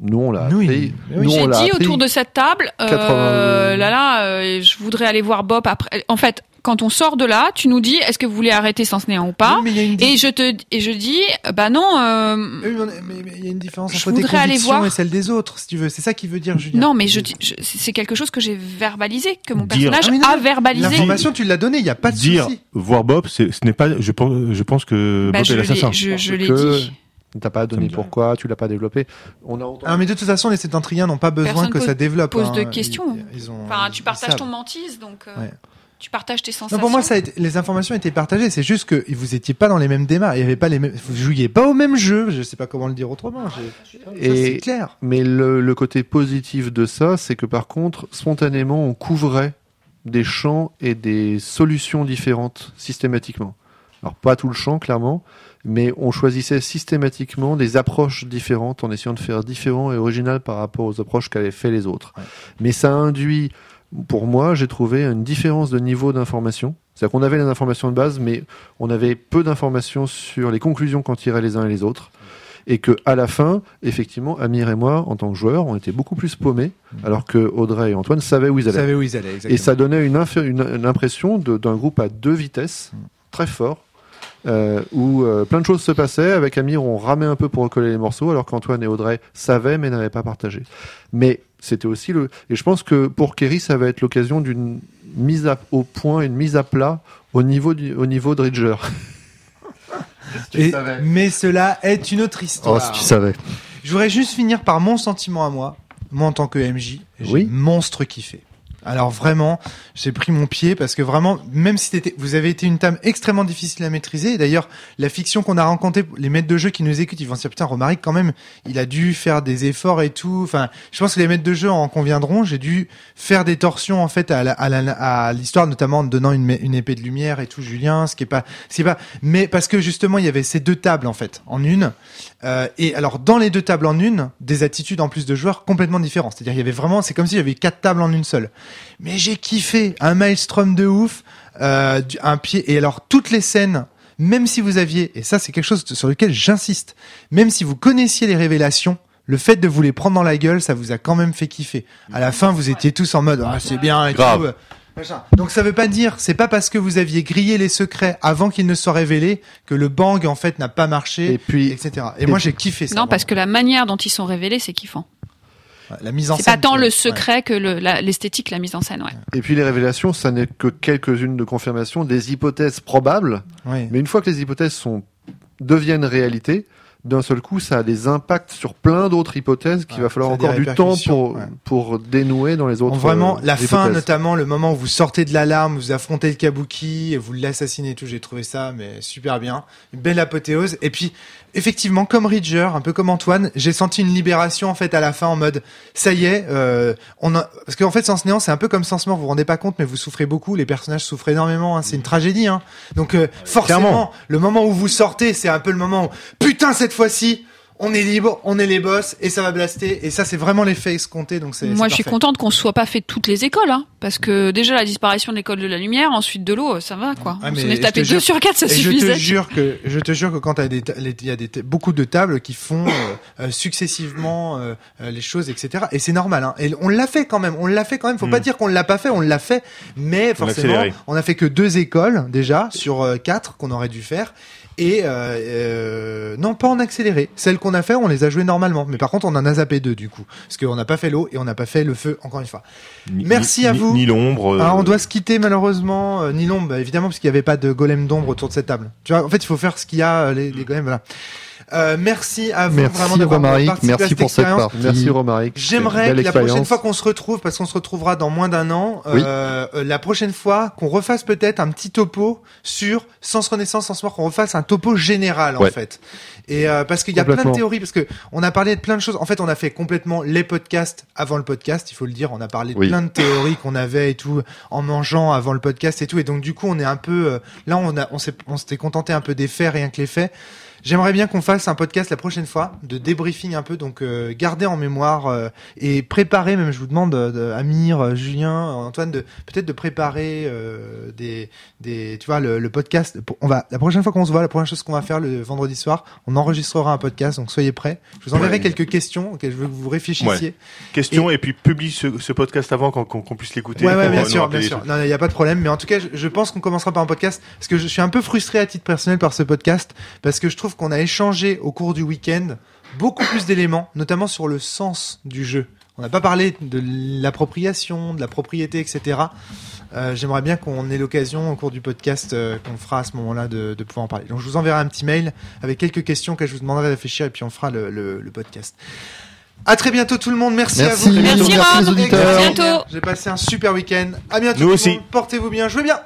Nous, on l'a oui. Nous, J'ai dit appris. autour de cette table, euh, 80. là là, euh, je voudrais aller voir Bob après. En fait, quand on sort de là, tu nous dis, est-ce que vous voulez arrêter sans néant ou pas Oui, mais il y a une Et je te et je dis, bah non, euh, Oui, mais il y a une différence entre tes aller convictions voir. et celle des autres, si tu veux. C'est ça qui veut dire, Julien. non, mais je, dis- je- c'est quelque chose que j'ai verbalisé, que mon Dire- personnage Ah, non, a verbalisé. L'information, tu l'as donnée, il n'y a pas de Dire souci. voir Bob, ce n'est pas. Je pense, je pense que Bah, Bob je est l'ai l'assassin. je, je l'ai que- dit. T'as pas donné pourquoi, tu l'as pas développé. On a entendu. Ah, mais de toute façon, les sétentriens n'ont pas besoin Personne que pose- ça développe. pose hein. de questions. Ils- ils ont- Enfin, ils- tu partages ton mentise, donc euh, Ouais. tu partages tes sensations. Non, pour moi, ça a été- les informations étaient partagées. C'est juste que vous étiez pas dans les mêmes démarches. Il y avait pas les mêmes, vous jouiez pas au même jeu. Je sais pas comment le dire autrement. Et- c'est clair. Mais le, le côté positif de ça, c'est que par contre, spontanément, on couvrait des champs et des solutions différentes systématiquement. Alors pas tout le champ, clairement, mais on choisissait systématiquement des approches différentes en essayant de faire différent et original par rapport aux approches qu'avaient fait les autres. Ouais. Mais ça induit, pour moi, j'ai trouvé une différence de niveau d'information. C'est-à-dire qu'on avait les informations de base, mais on avait peu d'informations sur les conclusions qu'en tiraient les uns et les autres et que à la fin, effectivement, Amir et moi, en tant que joueurs, on était beaucoup plus paumés, alors que Audrey et Antoine savaient où ils allaient. savez où ils allaient, Et ça donnait une, infé- une, une impression d'un groupe à deux vitesses, Mm. très fort, euh, où euh, plein de choses se passaient. Avec Amir, on ramait un peu pour recoller les morceaux, alors qu'Antoine et Audrey savaient mais n'avaient pas partagé. Mais c'était aussi le. Et je pense que pour Kerry, ça va être l'occasion d'une mise à- au point, une mise à plat au niveau, du, au niveau de Ridger. Et- mais cela est une autre Oh, histoire. si tu savais. Je voudrais juste finir par mon sentiment à moi. Moi, en tant que MJ, j'ai Oui. monstre kiffé. Alors vraiment, j'ai pris mon pied parce que vraiment, même si vous avez été une table extrêmement difficile à maîtriser. Et d'ailleurs, la fiction qu'on a rencontrée, les maîtres de jeu qui nous écoutent, ils vont se dire putain, Romaric quand même, il a dû faire des efforts et tout. Enfin, je pense que les maîtres de jeu en conviendront. J'ai dû faire des torsions en fait à l'histoire, notamment en donnant une, une épée de lumière et tout, Julien, ce qui est pas, c'est pas, mais parce que justement, il y avait ces deux tables en fait en une. Euh, et alors dans les deux tables en une, des attitudes en plus de joueurs complètement différentes. C'est-à-dire il y avait vraiment, c'est comme s'il y avait quatre tables en une seule. Mais j'ai kiffé un maelstrom de ouf, euh, un pied. Et alors toutes les scènes, même si vous aviez, et ça c'est quelque chose sur lequel j'insiste, même si vous connaissiez les révélations. Le fait de vous les prendre dans la gueule, ça vous a quand même fait kiffer. À la fin, vous étiez tous en mode ah c'est bien et Grave. tout. euh. Donc ça veut pas dire, c'est pas parce que vous aviez grillé les secrets avant qu'ils ne soient révélés que le bang en fait n'a pas marché Et puis, etc. Et, et moi j'ai kiffé ça. Non, parce que la manière dont ils sont révélés, c'est kiffant. La mise en C'est pas tant le ouais. secret que le- la- l'esthétique, la mise en scène, ouais. et puis les révélations, ça n'est que quelques-unes de confirmation, des hypothèses probables. Ouais. Mais une fois que les hypothèses sont deviennent réalité, d'un seul coup, ça a des impacts sur plein d'autres hypothèses qu'il Ouais, va falloir encore du temps pour ouais. pour dénouer dans les autres. Vraiment, euh, la fin, notamment le moment où vous sortez de l'alarme, vous affrontez le kabuki, et vous l'assassinez et tout, j'ai trouvé ça mais super bien, une belle apothéose. Et puis, effectivement, comme Ridger, un peu comme Antoine, j'ai senti une libération en fait à la fin en mode, ça y est, euh, on a... parce qu'en fait, Sans Néant, c'est un peu comme Sans Mort, vous vous rendez pas compte, mais vous souffrez beaucoup, les personnages souffrent énormément, hein, c'est une tragédie. Hein. Donc euh, forcément, Clairement. le moment où vous sortez, c'est un peu le moment où, putain, cette fois-ci. On est libre, on est les boss et ça va blaster et ça c'est vraiment l'effet escompté donc c'est Moi, c'est je suis contente qu'on se soit pas fait toutes les écoles, hein, parce que déjà la disparition de l'école de la lumière, ensuite de l'eau, ça va quoi. On s'en est te tapé jure- deux sur quatre, ça Et je te suffisait. jure que je te jure que quand il y a des beaucoup de tables qui font euh, euh, successivement euh, les choses etc et c'est normal hein. et on l'a fait quand même on l'a fait quand même faut pas Mm. dire qu'on l'a pas fait on l'a fait mais forcément on a fait que deux écoles déjà sur euh, quatre qu'on aurait dû faire et euh, euh, non pas en accéléré celles qu'on a fait on les a jouées normalement mais par contre on en a zappé deux du coup parce qu'on n'a pas fait l'eau et on n'a pas fait le feu encore une fois Ni- Merci ni- à vous. Ni l'ombre. euh, on doit se quitter malheureusement, euh, ni l'ombre, bah, évidemment, parce qu'il n'y avait pas de golem d'ombre autour de cette table. Tu vois, en fait, il faut faire ce qu'il y a, les, les golems, voilà. Euh, merci à vous Merci vraiment d'avoir Romaric, merci pour cette expérience. partie. Merci Romaric. J'aimerais que la prochaine fois qu'on se retrouve, parce qu'on se retrouvera dans moins d'un an, Oui. euh, euh, la prochaine fois qu'on refasse peut-être un petit topo sur Sens Renaissance, Sens Mort, qu'on refasse un topo général en fait. Et euh, parce qu'il y a plein de théories, parce que on a parlé de plein de choses. En fait, on a fait complètement les podcasts avant le podcast, il faut le dire. On a parlé de Oui. plein de théories qu'on avait et tout en mangeant avant le podcast et tout. Et donc du coup, on est un peu euh, là, on a, on s'est, on s'était contenté un peu des faits rien que les faits. J'aimerais bien qu'on fasse un podcast la prochaine fois de débriefing un peu, donc euh, gardez en mémoire euh, et préparez même. Je vous demande, euh, de, Amir, euh, Julien, Antoine, de peut-être de préparer euh, des, des, tu vois, le, le podcast. On va la prochaine fois qu'on se voit, la première chose qu'on va faire le vendredi soir, on enregistrera un podcast, donc soyez prêts. Je vous enverrai Ouais. quelques questions auxquelles je veux que vous réfléchissiez. Question et, puis publie ce, ce podcast avant qu'on puisse l'écouter. Ouais, ouais, bien sûr, bien sûr. Non, il n'y a pas de problème. Mais en tout cas, je, je pense qu'on commencera par un podcast parce que je suis un peu frustré à titre personnel par ce podcast parce que je trouve qu'on a échangé au cours du week-end beaucoup plus d'éléments, notamment sur le sens du jeu. On n'a pas parlé de l'appropriation, de la propriété, etc. Euh, J'aimerais bien qu'on ait l'occasion au cours du podcast euh, qu'on fera à ce moment-là de, de pouvoir en parler. Donc je vous enverrai un petit mail avec quelques questions que je vous demanderai de réfléchir et puis on fera le, le, le podcast. À très bientôt tout le monde. Merci, Merci. à vous. Merci, Merci Rob. les auditeurs. À bientôt. J'ai passé un super week-end. À bientôt. Nous tout aussi. Portez-vous bien. Jouez bien.